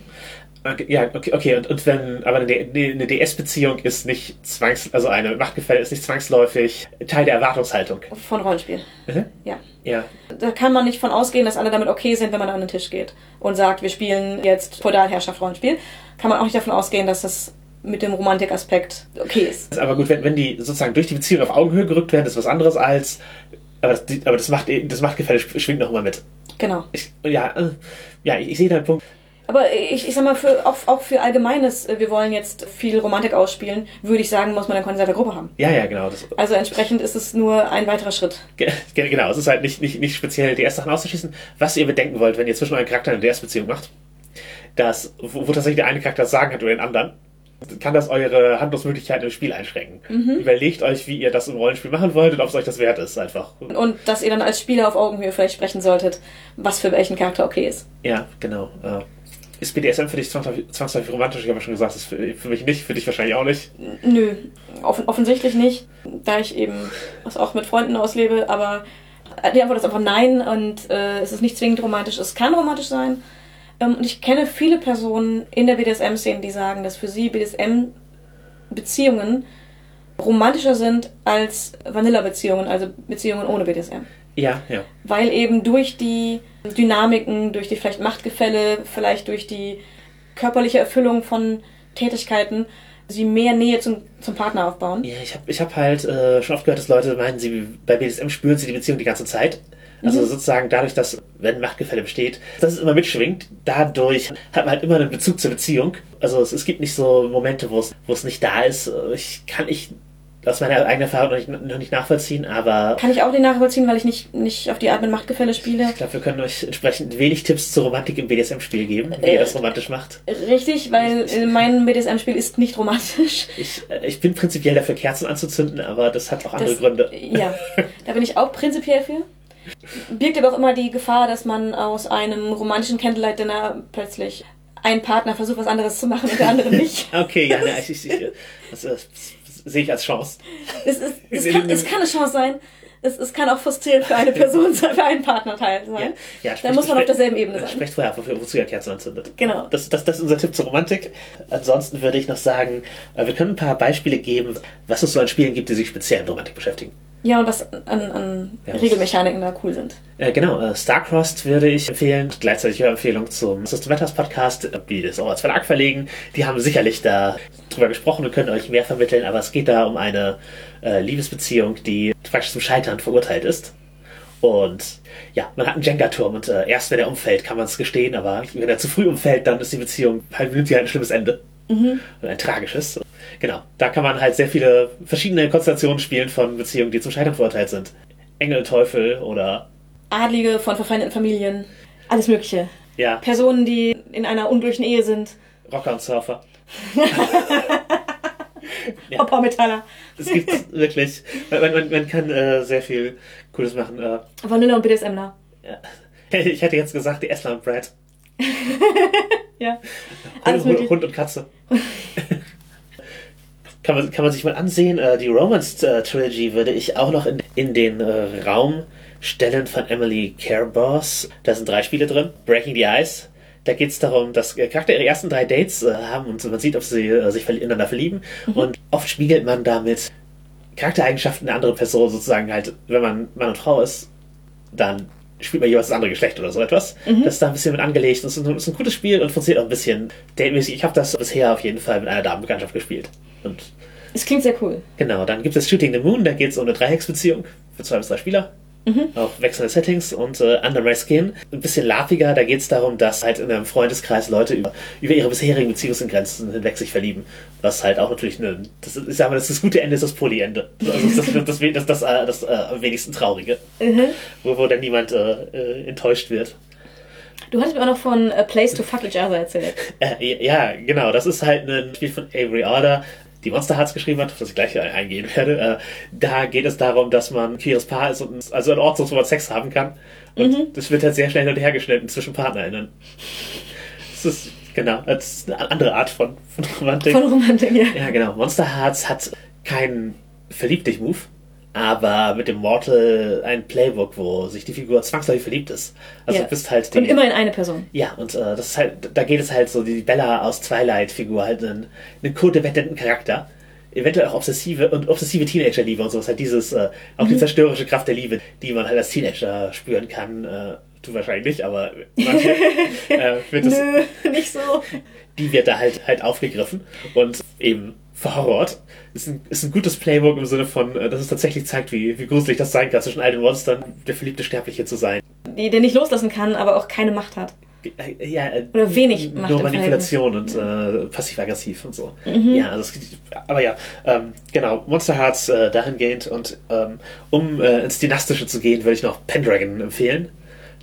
Okay, ja, okay, okay. Und, und wenn, aber eine, eine DS-Beziehung ist nicht zwangs, also eine Machtgefälle ist nicht zwangsläufig Teil der Erwartungshaltung. Von Rollenspiel. Mhm. Ja. Ja. Da kann man nicht von ausgehen, dass alle damit okay sind, wenn man an den Tisch geht und sagt, wir spielen jetzt Feudalherrschaft Rollenspiel. Kann man auch nicht davon ausgehen, dass das mit dem Romantikaspekt okay ist. Aber gut, wenn, wenn die sozusagen durch die Beziehung auf Augenhöhe gerückt werden, ist was anderes als aber das, aber das macht das Machtgefälle schwingt noch immer mit. Genau. Ich, ja, äh, ja, ich, ich sehe deinen Punkt. Aber ich, ich sag mal, für, auch, auch für Allgemeines, äh, wir wollen jetzt viel Romantik ausspielen, würde ich sagen, muss man eine konserve Gruppe haben. Ja, ja, genau. Das, Also entsprechend ist es nur ein weiterer Schritt. ge- ge- genau, es ist halt nicht, nicht, nicht speziell DS-Sachen auszuschließen. Was ihr bedenken wollt, wenn ihr zwischen euren Charakteren eine DS-Beziehung macht, dass, wo, wo tatsächlich der eine Charakter Sagen hat oder den anderen, kann das eure Handlungsmöglichkeiten im Spiel einschränken. Überlegt euch, wie ihr das im Rollenspiel machen wollt und ob es euch das wert ist, einfach. Und dass ihr dann als Spieler auf Augenhöhe vielleicht sprechen solltet, was für welchen Charakter okay ist. Ja, genau. Äh, ist BDSM für dich zwangsläufig, romantisch? Ich habe ja schon gesagt, das ist für, für mich nicht, für dich wahrscheinlich auch nicht. Nö, offen, offensichtlich nicht, da ich eben das auch mit Freunden auslebe, aber die Antwort ist einfach nein und äh, es ist nicht zwingend romantisch. Es kann romantisch sein. Ähm, und ich kenne viele Personen in der BDSM-Szene, die sagen, dass für sie BDSM-Beziehungen romantischer sind als Vanilla-Beziehungen, also Beziehungen ohne BDSM. Ja, ja. Weil eben durch die Dynamiken, durch die vielleicht Machtgefälle, vielleicht durch die körperliche Erfüllung von Tätigkeiten sie mehr Nähe zum, zum Partner aufbauen. Ja, ich habe ich hab halt äh, schon oft gehört, dass Leute meinen, sie bei BDSM spüren sie die Beziehung die ganze Zeit. Also Mhm. sozusagen dadurch, dass, wenn Machtgefälle besteht, dass es immer mitschwingt, dadurch hat man halt immer einen Bezug zur Beziehung. Also es, es gibt nicht so Momente, wo es, wo es nicht da ist. Ich kann ich aus meiner eigenen Erfahrung noch nicht, noch nicht nachvollziehen, aber Kann ich auch nicht nachvollziehen, weil ich nicht, nicht auf die Art mit Machtgefälle spiele. ich glaube, wir können euch entsprechend wenig Tipps zur Romantik im BDSM-Spiel geben, wie Äh, ihr das romantisch macht. Richtig, weil äh, mein BDSM-Spiel ist nicht romantisch. Ich, äh, ich bin prinzipiell dafür, Kerzen anzuzünden, aber das hat auch andere Das- Gründe. Ja, *laughs* da bin ich auch prinzipiell für. Birgt aber auch immer die Gefahr, dass man aus einem romantischen Candlelight-Dinner plötzlich ein Partner versucht, was anderes zu machen und der andere nicht. *laughs* Okay, ja, ne, ich, ich, ich, das, das, sehe ich als Chance. Es, ist, es, kann, es kann eine Chance sein. Es, es kann auch frustrierend für eine *laughs* Person sein, für einen Partnerteil sein. Ja, da muss man auf derselben Ebene sein. Sprecht vorher ab, wozu ihr Kerzen anzündet. Genau. Das, das, das ist unser Tipp zur Romantik. Ansonsten würde ich noch sagen, äh, wir können ein paar Beispiele geben, was es so an Spielen gibt, die sich speziell mit Romantik beschäftigen. Ja, und was an, an Ja. Regelmechaniken da cool sind. Äh, genau, äh, Starcrossed würde ich empfehlen. Gleichzeitig Empfehlung zum System Matters Podcast, die das auch als Verlag verlegen. Die haben sicherlich da drüber gesprochen und können euch mehr vermitteln, aber es geht da um eine äh, Liebesbeziehung, die praktisch zum Scheitern verurteilt ist. Und ja, man hat einen Jenga-Turm und äh, erst wenn er umfällt, kann man es gestehen, aber wenn er zu früh umfällt, dann ist die Beziehung halt, nimmt sie halt ein schlimmes Ende. Und ein tragisches. Genau. Da kann man halt sehr viele verschiedene Konstellationen spielen von Beziehungen, die zum Scheitern verurteilt sind. Engel, Teufel oder Adlige von verfeindeten Familien, alles Mögliche. ja, Personen, die in einer unglücklichen Ehe sind. Rocker und Surfer. *laughs* Ja. Hopper Metaller. Es gibt wirklich, man, man, man kann äh, sehr viel Cooles machen. Äh, Vanilla und BDSMler. ja. *laughs* Ich hätte jetzt gesagt, die Eslam Brad. *laughs* Ja. Alles. Hund und Katze. Kann, man, kann man sich mal ansehen. Äh, die Romance äh, Trilogy würde ich auch noch in, in den äh, Raum stellen von Emily Carebass. Da sind drei Spiele drin. Breaking the Ice. Da geht es darum, dass äh, Charakter ihre ersten drei Dates äh, haben und man sieht, ob sie äh, sich ineinander verlieben. Und oft spiegelt man damit Charaktereigenschaften der anderen Person sozusagen halt, wenn man Mann und Frau ist, dann spielt man jeweils das andere Geschlecht oder so etwas. Das ist da ein bisschen mit angelegt. Das ist ein, ist ein gutes Spiel und funktioniert auch ein bisschen datemäßig. Ich habe das bisher auf jeden Fall mit einer Damenbekanntschaft gespielt. Und Es klingt sehr cool. genau, dann gibt es Shooting the Moon, da geht es um eine Dreiecksbeziehung für zwei bis drei Spieler. Auch wechselnde Settings und äh, Under My Skin. Ein bisschen larviger, da geht es darum, dass halt in einem Freundeskreis Leute über, über ihre bisherigen Beziehungsgrenzen hinweg sich verlieben. Was halt auch natürlich eine, das ich sag mal, das, ist das gute Ende ist das Polyende. Also das, *laughs* das, das, das, das, äh, am wenigsten traurige. Wo, wo dann niemand äh, äh, enttäuscht wird. Du hattest mir auch noch von A Place to Fuck Each Other erzählt. Äh, ja, genau. Das ist halt ein Spiel von Avery Order, die Monster Hearts geschrieben hat, auf das ich gleich eingehen werde. Äh, da geht es darum, dass man ein queeres Paar ist und also ein Ort, ist, wo man Sex haben kann. Und das wird halt sehr schnell hin und her geschnitten zwischen PartnerInnen. Das ist, genau, das ist eine andere Art von, von Romantik. Von Romantik, ja. Ja, genau. Monster Hearts hat keinen Verlieb dich Move, aber mit dem Mortal ein Playbook, wo sich die Figur zwangsläufig verliebt ist. Also Ja. du bist halt die, Und immer in eine Person. ja, und äh, das ist halt, da geht es halt so, die Bella aus Twilight-Figur, halt einen, einen codependenten Charakter. Eventuell auch obsessive und obsessive Teenager-Liebe und sowas. Halt dieses, äh, auch die zerstörerische Kraft der Liebe, die man halt als Teenager spüren kann. Äh, du wahrscheinlich nicht, aber manche *laughs* äh, wird es, Nö, nicht so. die wird da halt halt aufgegriffen und eben verhorrort. Ist ein, ist ein gutes Playbook im Sinne von, äh, dass es tatsächlich zeigt, wie, wie gruselig das sein kann, zwischen all den Monstern der verliebte Sterbliche zu sein. Die, der nicht loslassen kann, aber auch keine Macht hat. Äh, Ja, äh, Oder wenig Macht nur Manipulation und äh, passiv-aggressiv und so. Ja, also es, aber ja, ähm, genau, Monster Hearts äh, dahingehend und ähm, um äh, ins Dynastische zu gehen, würde ich noch Pendragon empfehlen.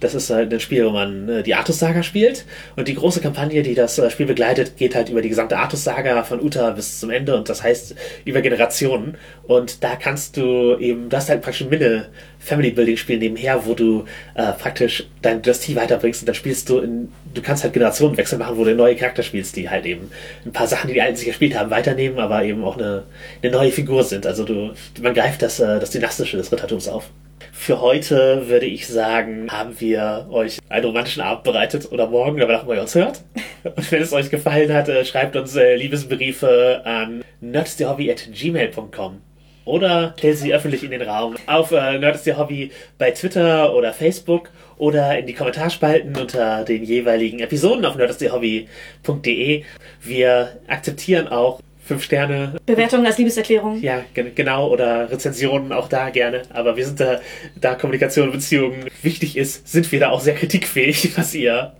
Das ist halt ein Spiel, wo man äh, die Artus-Saga spielt. Und die große Kampagne, die das äh, Spiel begleitet, geht halt über die gesamte Artus-Saga von Uta bis zum Ende. Und das heißt über Generationen. Und da kannst du eben, du hast halt praktisch ein Mille-Family-Building-Spiel nebenher, wo du äh, praktisch deine Dynastie weiterbringst. Und dann spielst du in, du kannst halt Generationenwechsel machen, wo du neue Charakter spielst, die halt eben ein paar Sachen, die die Alten sich gespielt haben, weiternehmen, aber eben auch eine, eine neue Figur sind. Also du, man greift das, äh, das Dynastische des Rittertums auf. Für heute würde ich sagen, haben wir euch einen romantischen Abend bereitet oder morgen, aber nachdem ihr uns hört. Und wenn es euch gefallen hat, äh, schreibt uns äh, Liebesbriefe an nerdsthehobby.gmail.com oder stellt sie öffentlich in den Raum auf äh, Hobby bei Twitter oder Facebook oder in die Kommentarspalten unter den jeweiligen Episoden auf nerdsthehobby.de. Wir akzeptieren auch fünf Sterne Bewertungen als Liebeserklärung. ja, gen genau, oder Rezensionen auch da gerne. Aber wir sind da, da Kommunikation und Beziehungen wichtig ist, sind wir da auch sehr kritikfähig, *laughs* was ihr,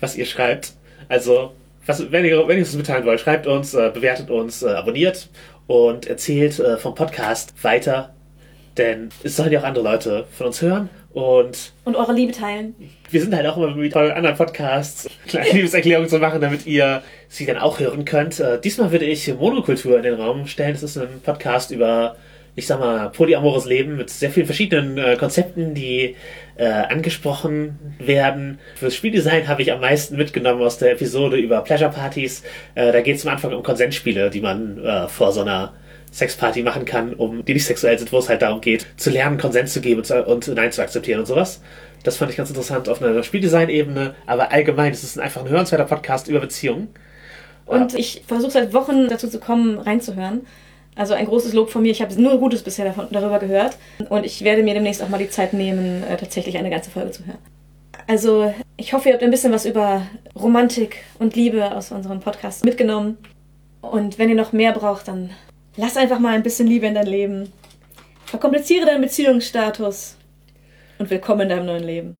was ihr schreibt. Also, was, wenn ihr, wenn ihr uns mitteilen wollt, schreibt uns, äh, bewertet uns, äh, abonniert und erzählt äh, vom Podcast weiter. Denn es sollen ja auch andere Leute von uns hören. Und Und eure Liebe teilen. wir sind halt auch immer mit tollen anderen Podcasts kleine Liebeserklärungen zu machen, damit ihr sie dann auch hören könnt. Äh, diesmal würde ich Monokultur in den Raum stellen. Das ist ein Podcast über, ich sag mal, polyamores Leben mit sehr vielen verschiedenen äh, Konzepten, die äh, angesprochen werden. Fürs Spieldesign habe ich am meisten mitgenommen aus der Episode über Pleasure Partys. Äh, da geht es am Anfang um Konsensspiele, die man äh, vor so einer Sexparty machen kann, um die nicht sexuell sind, wo es halt darum geht, zu lernen, Konsens zu geben und, zu, und Nein zu akzeptieren und sowas. Das fand ich ganz interessant auf einer Spieldesign-Ebene, aber allgemein ist es einfach ein hörenswerter Podcast über Beziehungen. Und ich versuche seit Wochen dazu zu kommen, reinzuhören. Also ein großes Lob von mir. Ich habe nur Gutes bisher davon, darüber gehört. Und ich werde mir demnächst auch mal die Zeit nehmen, äh, tatsächlich eine ganze Folge zu hören. Also ich hoffe, ihr habt ein bisschen was über Romantik und Liebe aus unserem Podcast mitgenommen. Und wenn ihr noch mehr braucht, dann lass einfach mal ein bisschen Liebe in dein Leben. Verkompliziere deinen Beziehungsstatus. Und willkommen in deinem neuen Leben.